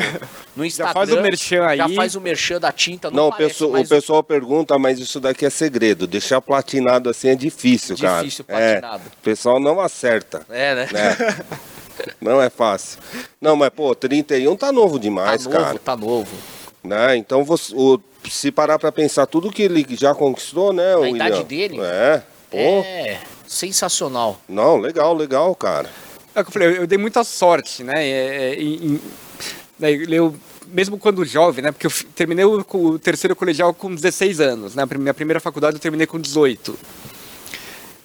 no Instagram. faz o merchan aí. Já faz o merchan da tinta. Não, Não, o, parece pessoal, o pessoal pergunta, mas isso daqui é segredo. Deixar platinado assim é difícil, cara. Difícil, É, platinado. o pessoal não acerta. É, né? né? não é fácil. Não, mas, pô, 31 tá novo Tá demais, novo, cara. tá novo. Né? Então, você, o- se parar pra pensar tudo que ele já conquistou, né, Na William? idade dele? É. Pô, É, sensacional. não, legal, legal, cara. É o que eu falei, eu, eu dei muita sorte, né? é, é, em- em- né, eu, mesmo quando jovem, né? Porque eu terminei o, o terceiro colegial com 16 anos, né? A minha primeira faculdade eu terminei com 18.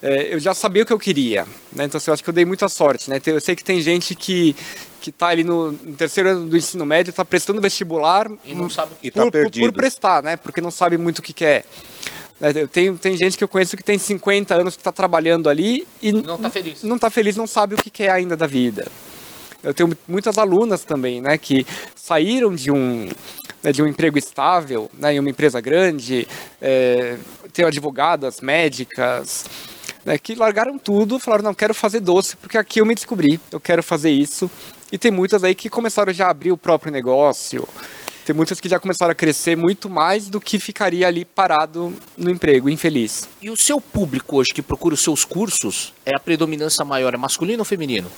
É, eu já sabia o que eu queria, né? Então assim, eu acho que eu dei muita sorte, né? Tem- Eu sei que tem gente que que está ali no, no terceiro ano do ensino médio, está prestando vestibular E não sabe o que E tá por, por- por prestar, né? Porque não sabe muito o que quer. Eu tenho, tem gente que eu conheço que tem 50 anos que está trabalhando ali e Não tá feliz. não tá feliz, não sabe o que quer ainda da vida. Eu tenho muitas alunas também, né, que saíram de um, né, de um emprego estável, né, em uma empresa grande, é, tenho advogadas, médicas, né, que largaram tudo, falaram, não, quero fazer doce, porque aqui eu me descobri, eu quero fazer isso. E tem muitas aí que começaram já a abrir o próprio negócio, tem muitas que já começaram a crescer muito mais do que ficaria ali parado no emprego, infeliz. E o seu público hoje que procura os seus cursos, é a predominância maior, é masculino ou feminino?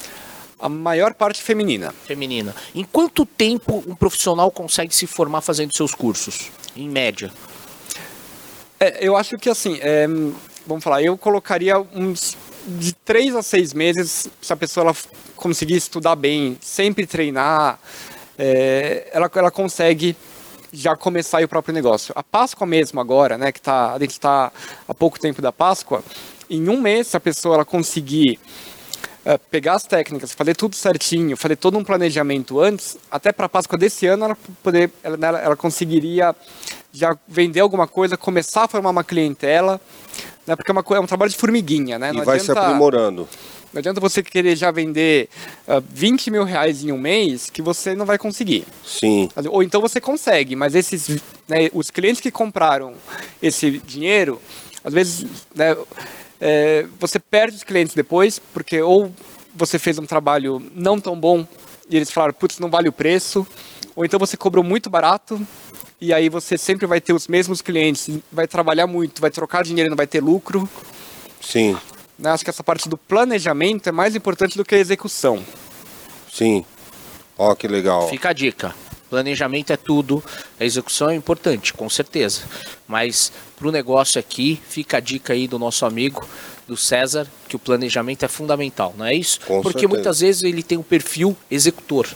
A maior parte feminina. Feminina. Em quanto tempo um profissional consegue se formar fazendo seus cursos? Em média. É, eu acho que assim, é, vamos falar, eu colocaria uns de três a seis meses se a pessoa ela conseguir estudar bem, sempre treinar, é, ela, ela consegue já começar o próprio negócio. A Páscoa mesmo agora, né, que tá, a gente está há pouco tempo da Páscoa, em um mês se a pessoa ela conseguir é, pegar as técnicas, fazer tudo certinho, fazer todo um planejamento antes, até para a Páscoa desse ano ela poder, ela, ela, ela conseguiria já vender alguma coisa, começar a formar uma clientela, né? Porque é, uma, é um trabalho de formiguinha, né? E vai se aprimorando. Não adianta você querer já vender ah, 20 mil reais em um mês que você não vai conseguir. Sim. Ou então você consegue, mas esses, né, os clientes que compraram esse dinheiro, às vezes, né, é, você perde os clientes depois, porque ou você fez um trabalho não tão bom e eles falaram, putz, não vale o preço, ou então você cobrou muito barato e aí você sempre vai ter os mesmos clientes, vai trabalhar muito, vai trocar dinheiro e não vai ter lucro. Sim, Né? Acho que essa parte do planejamento é mais importante do que a execução. sim. Ó, que legal. Fica a dica. Planejamento é tudo, a execução é importante, com certeza. Mas para o negócio aqui, fica a dica aí do nosso amigo, do César, que o planejamento é fundamental, não é isso? Com Porque certeza. muitas vezes ele tem um perfil executor.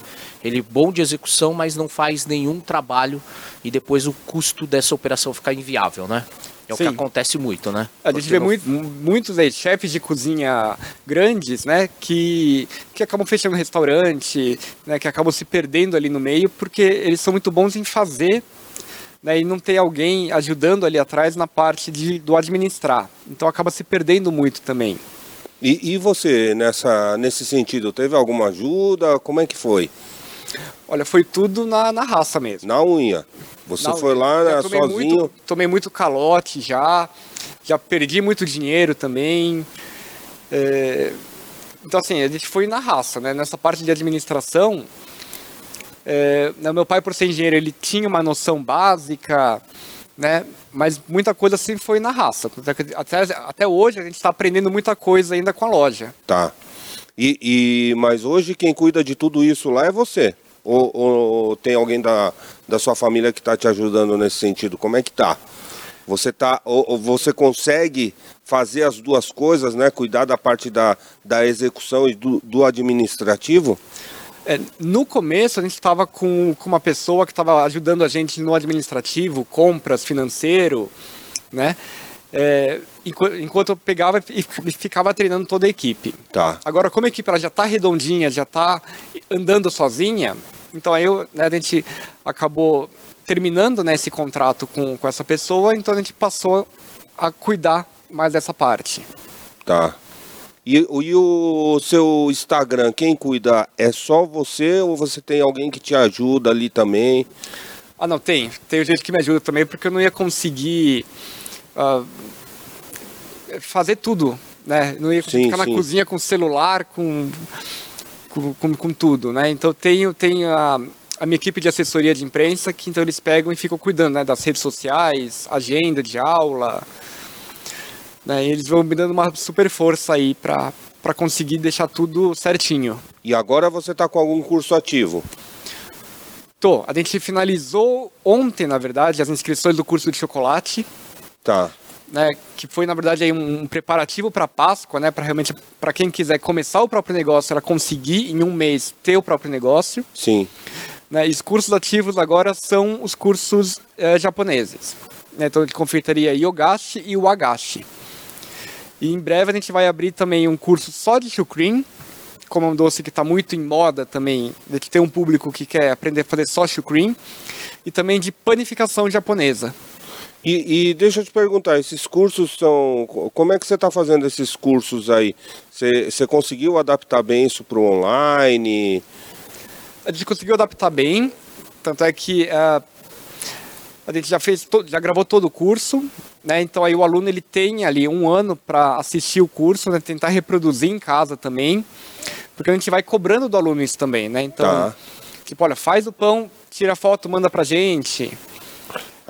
Ele é bom de execução, mas não faz nenhum trabalho e depois o custo dessa operação fica inviável, né? É o que Sim. acontece muito, né? A gente Porque vê no- muito, muitos aí, chefes de cozinha grandes, né, que, que acabam fechando restaurante, né, que acabam se perdendo ali no meio, porque eles são muito bons em fazer, né, e não tem alguém ajudando ali atrás na parte de, do administrar. Então acaba se perdendo muito também. E, e você, nessa, nesse sentido, teve alguma ajuda? Como é que foi? Olha, foi tudo na, na raça mesmo. Na unha. Você Na- foi lá Já né, tomei sozinho? Muito, tomei muito calote já, já perdi muito dinheiro também. É, então, assim, a gente foi na raça, né? Nessa parte de administração, é, né, meu pai, por ser engenheiro, ele tinha uma noção básica, né? Mas muita coisa sempre foi na raça. Até, até hoje a gente está aprendendo muita coisa ainda com a loja. Tá. E, e- mas hoje quem cuida de tudo isso lá é você? Ou, ou tem alguém da, da sua família que está te ajudando nesse sentido? Como é que tá? Você tá ou, ou você consegue fazer as duas coisas, né? Cuidar da parte da, da execução e do, do administrativo? É, no começo a gente estava com, com uma pessoa que estava ajudando a gente no administrativo, compras, financeiro, né? É, enqu- enquanto eu pegava e e ficava treinando toda a equipe. Tá. Agora, como a equipe ela já está redondinha, já está andando sozinha, então aí eu, né, a gente acabou terminando né, esse contrato com, com essa pessoa, então a gente passou a cuidar mais dessa parte. Tá. E, o- e o seu Instagram, quem cuida é só você ou você tem alguém que te ajuda ali também? Ah, não, tem. Tem gente que me ajuda também, porque eu não ia conseguir ah, fazer tudo, né? Não ia Sim, ficar na sim. cozinha com celular, com, com, com, com tudo, né? Então, tenho, tenho a, a minha equipe de assessoria de imprensa, que então eles pegam e ficam cuidando né, das redes sociais, agenda de aula, né? Eles vão me dando uma super força aí para para conseguir deixar tudo certinho. E agora você está com algum curso ativo? Tô, a gente finalizou ontem, na verdade, as inscrições do curso de chocolate. Tá. Né, que foi na verdade aí um, preparativo para Páscoa, né, para realmente para quem quiser começar o próprio negócio, ela conseguir em um mês ter o próprio negócio. Sim. Né, e os cursos ativos agora são os cursos eh, japoneses. Né, então gente confeitaria Yogashi e o Agashi. E em breve a gente vai abrir também um curso só de chucrim, como é um doce que está muito em moda também, a gente tem um público que quer aprender a fazer só chucrim, e também de panificação japonesa. E, e deixa eu te perguntar, esses cursos são. Como é que você está fazendo esses cursos aí? Você, você conseguiu adaptar bem isso para o online? a gente conseguiu adaptar bem, tanto é que ah, a gente já fez, já gravou todo o curso, né? Então aí o aluno ele tem ali um ano para assistir o curso, né? Tentar reproduzir em casa também, porque a gente vai cobrando do aluno isso também, né? Então, Tá. tipo, olha, faz o pão, tira foto, manda pra gente.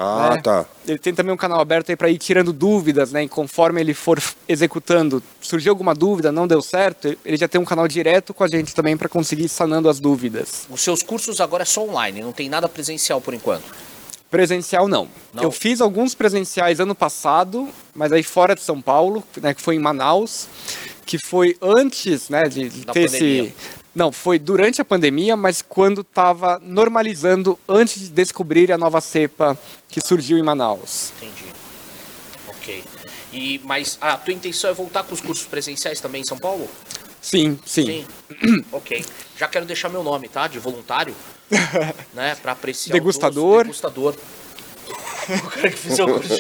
Ah, né? tá. Ele tem também um canal aberto aí para ir tirando dúvidas, né? E conforme ele for executando, surgiu alguma dúvida, não deu certo, ele já tem um canal direto com a gente também para conseguir ir sanando as dúvidas. Os seus cursos agora é só online, não tem nada presencial por enquanto. Presencial não. Não? Eu fiz alguns presenciais ano passado, mas aí fora de São Paulo, né, que foi em Manaus, que foi antes, né, de, de Da ter pandemia. esse não, foi durante a pandemia, mas quando estava normalizando antes de descobrir a nova cepa que surgiu em Manaus. Entendi. Ok. E, mas a tua intenção é voltar com os cursos presenciais também em São Paulo? Sim, sim. ok. Já quero deixar meu nome, tá? De voluntário. né? Pra apreciar Degustador. o doce. Degustador. O cara que fizer o curso.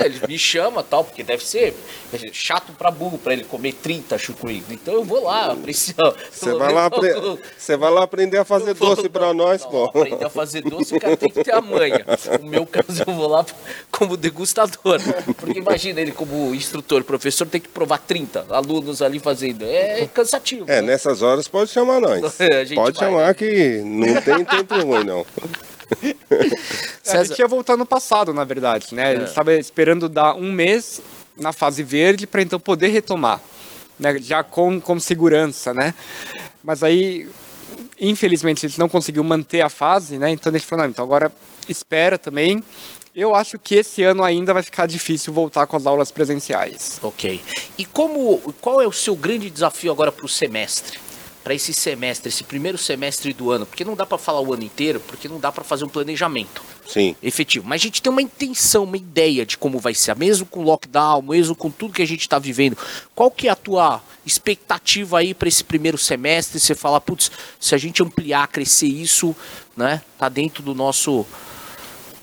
Não, Ele me chama tal, porque deve ser chato pra burro pra ele comer 30 chucri. Então eu vou lá apreciar. Você vai, lá apre- você vai lá aprender a fazer doce para nós, Não, pô. Aprender a fazer doce, o cara tem que ter a manha. No meu caso, eu vou lá como degustador. Porque imagina ele como instrutor, professor, tem que provar 30 alunos ali fazendo. É cansativo. É, né? nessas horas pode chamar nós. Pode vai, chamar né? que não tem tempo ruim, não. É, a gente ia voltar no passado, na verdade, né? É. estava esperando dar um mês na fase verde para então poder retomar, né? Já com, com segurança, né? Mas aí, infelizmente, gente não conseguiu manter a fase, né? Então gente falou, não, então agora espera também. Eu acho que esse ano ainda vai ficar difícil voltar com as aulas presenciais. Ok. E como, qual é o seu grande desafio agora para o semestre? Para esse semestre, esse primeiro semestre do ano? Porque não dá para falar o ano inteiro, porque não dá para fazer um planejamento Sim. efetivo. Mas a gente tem uma intenção, uma ideia de como vai ser, mesmo com lockdown, mesmo com tudo que a gente está vivendo. Qual que é a tua expectativa aí para esse primeiro semestre? Você fala, putz, se a gente ampliar, crescer isso, né? Tá dentro do nosso,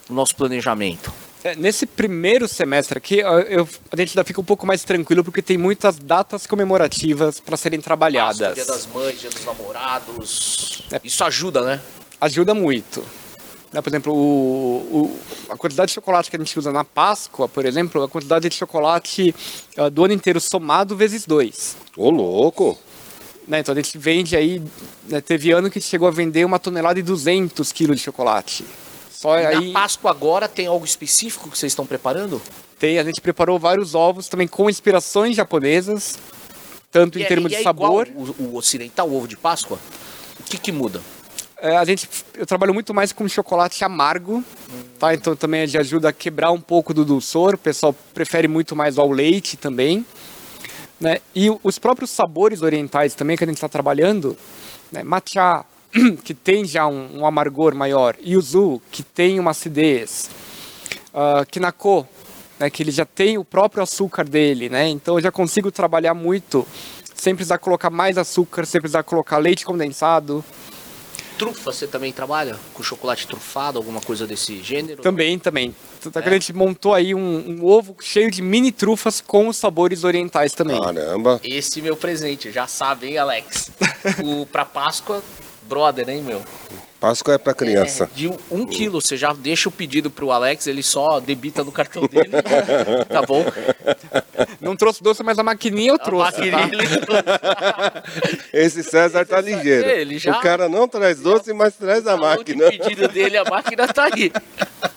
do nosso planejamento. É, nesse primeiro semestre aqui, eu- a gente ainda fica um pouco mais tranquilo porque tem muitas datas comemorativas para serem trabalhadas. Páscoa, Dia das Mães, Dia dos Namorados. É. Isso ajuda, né? ajuda muito. Né, Por exemplo, o, o- a quantidade de chocolate que a gente usa na Páscoa, por exemplo, a quantidade de chocolate ah, do ano inteiro somado vezes dois. Ô, louco. né? Então a gente vende aí, né, teve ano que chegou a vender uma tonelada e 200 quilos de chocolate. Só E aí Na Páscoa agora tem algo específico que vocês estão preparando? tem, a gente preparou vários ovos também com inspirações japonesas, tanto E em é- termos e de é sabor. igual o, o ocidental, o ovo de Páscoa? O que que muda? É, a gente, eu trabalho muito mais com chocolate amargo, tá? Então também já ajuda a quebrar um pouco do dulçor. O pessoal prefere muito mais ao leite também, né? E os próprios sabores orientais também que a gente está trabalhando, né? Matcha, que tem já um, um amargor maior, yuzu, que tem uma acidez, uh, kinako, né? Que ele já tem o próprio açúcar dele, né? Então eu já consigo trabalhar muito sem precisar colocar mais açúcar, sem precisar colocar leite condensado. Trufa, você também trabalha com chocolate trufado, alguma coisa desse gênero? Também, também. Tanto é que É? a gente montou aí um, um ovo cheio de mini trufas com os sabores orientais também. Caramba. Esse meu presente, já sabe, hein, Alex? o pra Páscoa, brother, hein, meu? Páscoa é pra criança. É, de um, um quilo, você já deixa o pedido pro Alex, ele só debita no cartão dele. tá bom? Não trouxe doce, mas a maquininha eu A trouxe. maquininha tá? ele- Esse César tá ligeiro. Ele já- O cara não traz doce, mas traz a máquina. pedido dele, a máquina tá aí.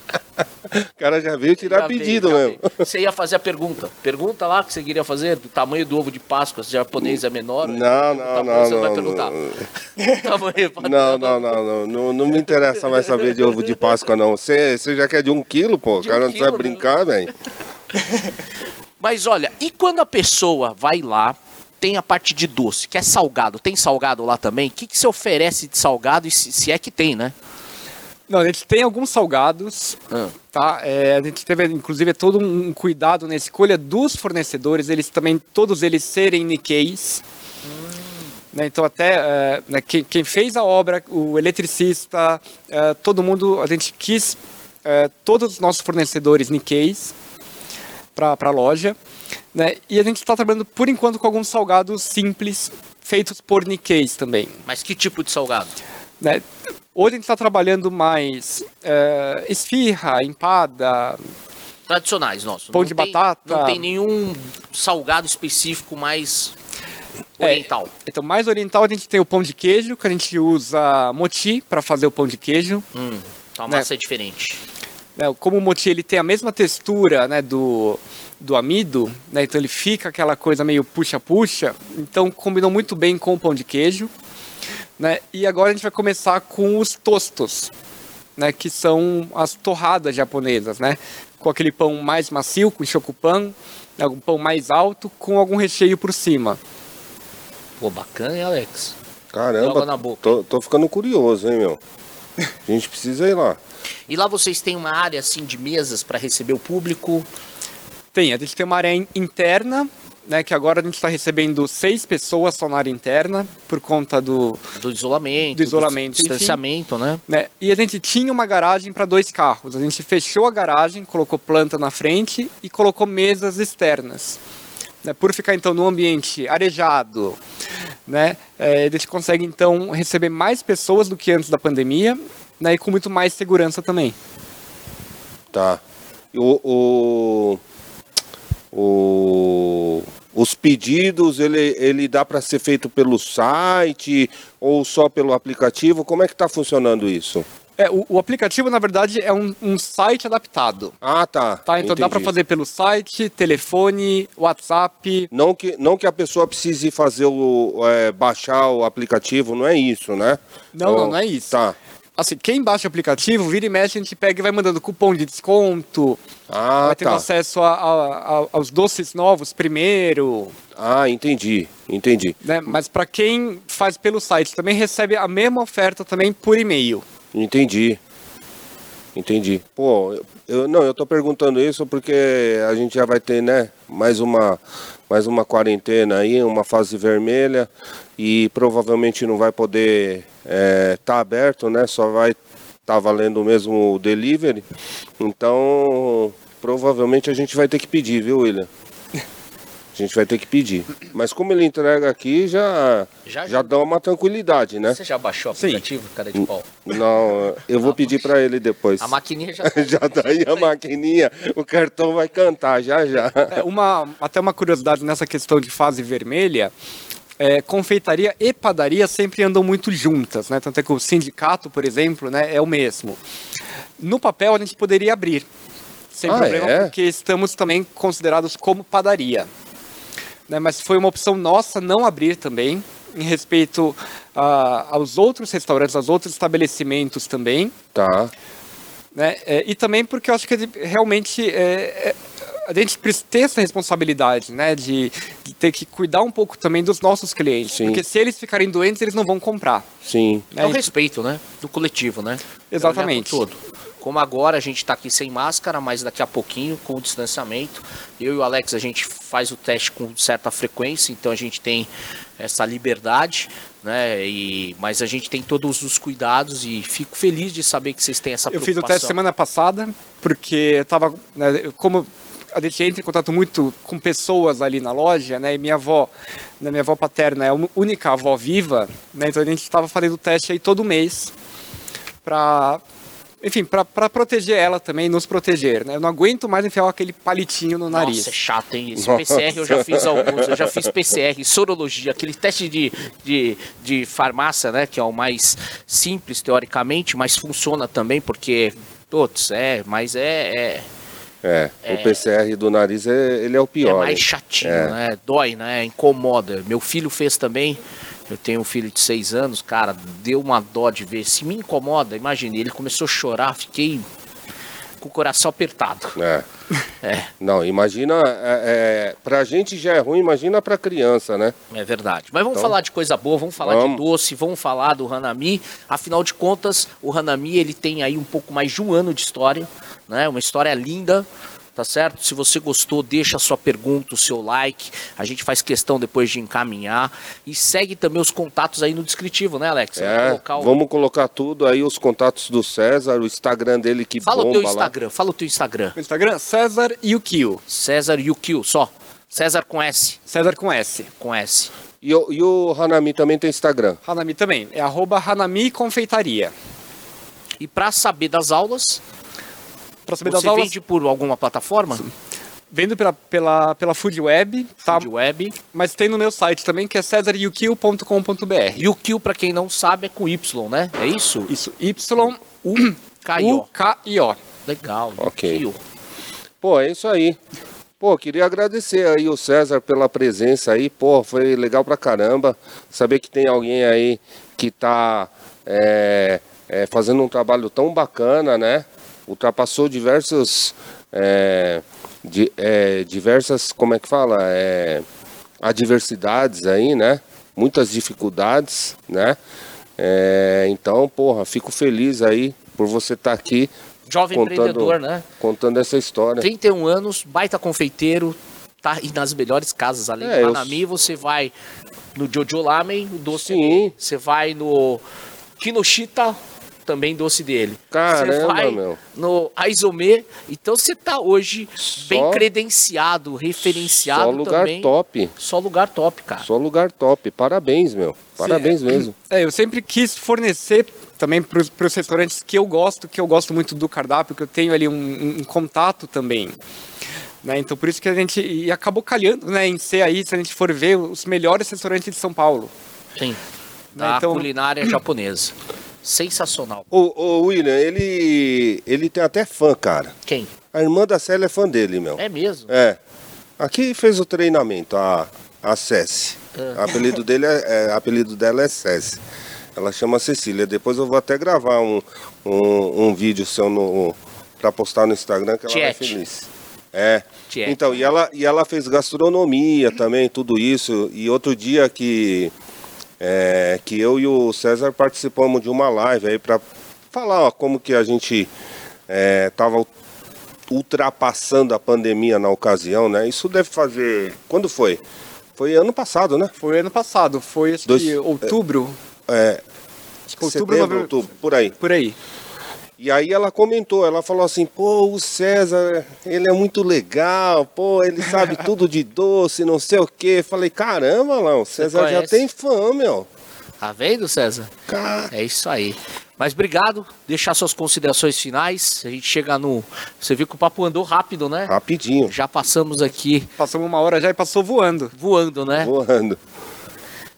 O cara já veio tirar Já veio, pedido já mesmo. veio. Você ia fazer a pergunta. Pergunta lá que você queria fazer, do tamanho do ovo de Páscoa, se japonês é menor. Não, Tá não, bom, não, Você vai não, perguntar. não. Tamanho, padrão. Não, não, não, não, não, não me interessa mais saber de ovo de Páscoa, não. Você, você já quer de um quilo, pô? O cara não quilo, né? brincar, velho. Mas olha, e quando a pessoa vai lá, tem a parte de doce, que é salgado, tem salgado lá também? O que, que você oferece de salgado, e se, se é que tem, né? Não, a gente tem alguns salgados, Ah. tá? É, a gente teve, inclusive, todo um cuidado na escolha dos fornecedores, eles também, todos eles serem Nikkeis. Né, então até é, né, quem, quem fez a obra, o eletricista, é, todo mundo, a gente quis é, todos os nossos fornecedores Nikkeis para a loja. Né, e a gente está trabalhando por enquanto com alguns salgados simples, feitos por Nikkeis também Mas que tipo de salgado? né? Hoje a gente está trabalhando mais é, esfirra, empada, Tradicionais nossos. Pão Não de tem- batata. Não tem nenhum salgado específico mais É. oriental. Então, mais oriental a gente tem o pão de queijo, que a gente usa moti para fazer o pão de queijo. Hum, então a Né. massa é diferente. né? Como o moti ele tem a mesma textura né, do, do amido, né? então ele fica aquela coisa meio puxa-puxa, então combinou muito bem com o pão de queijo. Né? E agora a gente vai começar com os tostos, né? que são as torradas japonesas, né? com aquele pão mais macio, com chocopan, né? um pão mais alto, com algum recheio por cima. Pô, bacana, hein, Alex? Caramba, Joga na boca. Tô, tô ficando curioso, hein, meu? A gente precisa ir lá. E lá vocês têm uma área assim de mesas para receber o público. Tem, a gente tem uma área in- interna, né, que agora a gente está recebendo seis pessoas só na área interna, por conta do... Do isolamento, Do isolamento, enfim. distanciamento, né? Né, e a gente tinha uma garagem para dois carros. A gente fechou a garagem, colocou planta na frente e colocou mesas externas. Né, por ficar então num ambiente arejado, né, é, a gente consegue então receber mais pessoas do que antes da pandemia né, e com muito mais segurança também. Tá. O, o, o- os pedidos, ele, ele dá para ser feito pelo site ou só pelo aplicativo? Como é que tá funcionando isso? É, o, o aplicativo, na verdade, é um, um site adaptado. Ah, tá. Tá, então dá para Entendi. fazer pelo site, telefone, WhatsApp. Não que, não que a pessoa precise fazer o. é, baixar o aplicativo, não é isso, né? Não, Ó, não, não é isso. Tá. Assim, quem baixa o aplicativo, vira e mexe, a gente pega e vai mandando cupom de desconto, Ah, vai tendo tá. acesso a- a- a- aos doces novos primeiro, Ah, entendi. Entendi. né? Mas para quem faz pelo site, também recebe a mesma oferta também por e-mail. Entendi. Entendi. Pô, eu- eu não, eu tô perguntando isso porque a gente já vai ter, né, mais uma mais uma quarentena aí, uma fase vermelha e provavelmente não vai poder estar aberto, né? Só vai estar valendo mesmo o delivery. Então, provavelmente a gente vai ter que pedir, viu, William? A gente vai ter que pedir. Mas como ele entrega aqui, já Já- já, dá uma tranquilidade, né? Você já baixou o Sim. aplicativo, cara de pau? Não, eu vou pedir para ele depois. A maquininha já. Já daí a maquininha, o cartão vai cantar já já. É, uma, até uma curiosidade nessa questão de fase vermelha, é, confeitaria e padaria sempre andam muito juntas, né? Tanto é que o sindicato, por exemplo, né, é o mesmo. No papel a gente poderia abrir, sem Ah, problema, é? porque estamos também considerados como padaria. Né? Mas foi uma opção nossa não abrir também, em respeito a- aos outros restaurantes, aos outros estabelecimentos também. Tá. né? É, e também porque eu acho que realmente é, é, a gente precisa ter essa responsabilidade, né? De, de ter que cuidar um pouco também dos nossos clientes. Sim. Porque se eles ficarem doentes, eles não vão comprar. Sim. É o né? respeito, né? Do coletivo, né? Exatamente. É pro todo. Como agora a gente está aqui sem máscara, mas daqui a pouquinho, com o distanciamento, eu e o Alex a gente faz o teste com certa frequência, então a gente tem essa liberdade, né? E, mas a gente tem todos os cuidados e fico feliz de saber que vocês têm essa Eu fiz o teste semana passada, porque eu tava. né, como a gente entra em contato muito com pessoas ali na loja, né? E minha avó, né, minha avó paterna é a única avó viva, né? Então a gente estava fazendo o teste aí todo mês para enfim, para proteger ela também, nos proteger, né? Eu não aguento mais enfiar aquele palitinho no nariz. Nossa, é chato, hein? Esse Nossa. PCR eu já fiz alguns, eu já fiz PCR, sorologia, aquele teste de, de, de farmácia, né? Que é o mais simples, teoricamente, mas funciona também, porque todos, é, mas é, é, É, o PCR do nariz é, ele é o é pior. mais hein? chatinho, É. né? Dói, né? Incomoda. Meu filho fez também. Eu tenho um filho de seis anos, cara, deu uma dó de ver. Se me incomoda, imagine, ele começou a chorar, fiquei com o coração apertado. É. É, Não, imagina, é, é, pra gente já é ruim, imagina pra criança, né? é verdade. Mas vamos Então, falar de coisa boa, vamos falar vamos. de doce, vamos falar do Hanami. Afinal de contas, o Hanami ele tem aí um pouco mais de um ano de história, né? Uma história linda. Tá certo? Se você gostou, deixa a sua pergunta, o seu like. A gente faz questão depois de encaminhar. E segue também os contatos aí no descritivo, né, Alex? É, colocar o- vamos colocar tudo aí, os contatos do César, o Instagram dele que Fala o bomba teu lá. Instagram, fala o teu Instagram. No Instagram, César Yukio. César Yukio, só. César com S, César com S. com S. E, o- e o Hanami também tem Instagram. Hanami também. É arroba Hanami Confeitaria. E para saber das aulas, Para saber das você aulas, vende por alguma plataforma? vendo pela, pela, pela Food Web, tá? Food Web. mas tem no meu site também, que é cesaryukio.com.br. Yukio, para quem não sabe, é com Y, né? É isso? Isso, Y, U, K-I-O. U, K, I, O. Legal, Ok. Yukio. Pô, é isso aí. Pô, queria agradecer aí o César pela presença aí. Pô, foi legal pra caramba. Saber que tem alguém aí que tá é, é, fazendo um trabalho tão bacana, né? Ultrapassou diversos. é, di- é, diversas, como é que fala? É, adversidades aí, né? Muitas dificuldades, né? É, então, porra, fico feliz aí por você estar aqui Jovem Contando- empreendedor, né? contando essa história. 31 anos, baita confeiteiro, tá aí nas melhores casas. Além É, do eu- Hanami, você vai no Jojo Lamen, o doce Sim. Você vai no Kinoshita, também doce dele. você Caramba, vai meu. no Aizome. Então você tá hoje bem Só- credenciado, referenciado Só lugar também. top. Só lugar top, cara. Só lugar top. Parabéns, meu. Parabéns mesmo. É, eu sempre quis fornecer também para os restaurantes que eu gosto, que eu gosto muito do cardápio, que eu tenho ali um, um- um contato também. Né? Então por isso que a gente e acabou calhando né, em ser aí, se a gente for ver, os melhores restaurantes de São Paulo. Sim. Né, Da então- culinária japonesa. Sensacional. O, o William, ele, ele tem até fã, cara. Quem? A irmã da Célia é fã dele, meu. É mesmo? É. Aqui fez o treinamento, a, a Cessi. É. O apelido, dele é, é- apelido dela é Cessi. Ela chama Cecília. Depois eu vou até gravar um, um, um vídeo seu no, pra postar no Instagram que ela vai Tiete. feliz. É. Tiete. Então, e ela, e ela fez gastronomia também, tudo isso. E outro dia que, é, que eu e o César participamos de uma live aí pra falar ó, como que a gente é, tava ultrapassando a pandemia na ocasião, né? Isso deve fazer. Quando foi? Foi ano passado, né? Foi ano passado, foi acho Dois- que outubro. É, Acho que outubro, setembro, novembro- outubro, por aí. Por aí. E aí ela comentou, ela falou assim, pô, o César, ele é muito legal, pô, ele sabe tudo de doce, não sei o quê. Falei, caramba, lá, o César já tem fã, meu. Tá vendo, César? Cara, É isso aí. Mas obrigado. Deixar suas considerações finais. A gente chega no. Você viu que o papo andou rápido, né? rapidinho, Já passamos aqui Passamos uma hora já e passou voando. voando, né? voando.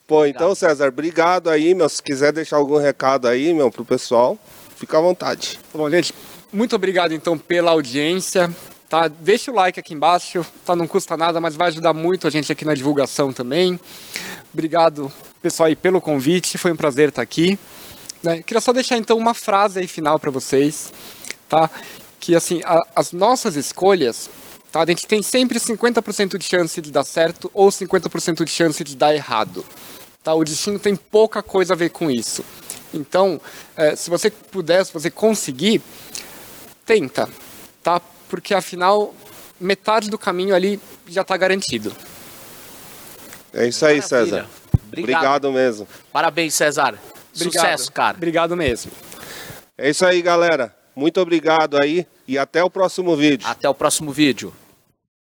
Pô, então, César, obrigado aí, meu. Se quiser deixar algum recado aí, meu, pro pessoal, fica à vontade. Bom, gente, muito obrigado então pela audiência. Tá? Deixa o like aqui embaixo, tá? Não custa nada, mas vai ajudar muito a gente aqui na divulgação também. Obrigado, pessoal, aí pelo convite. Foi um prazer estar aqui. né? Queria só deixar então uma frase aí final para vocês, tá? Que assim, a- as nossas escolhas, tá? A gente tem sempre 50% de chance de dar certo ou 50% de chance de dar errado. Tá? O destino tem pouca coisa a ver com isso. Então, eh, se você puder, se você conseguir, tenta, tá? Porque afinal, metade do caminho ali já está garantido. É isso aí, Maravilha. César. Obrigado. Obrigado mesmo. Parabéns, César. Obrigado. Sucesso, cara. Obrigado mesmo. É isso aí, galera. Muito obrigado aí e até o próximo vídeo. Até o próximo vídeo.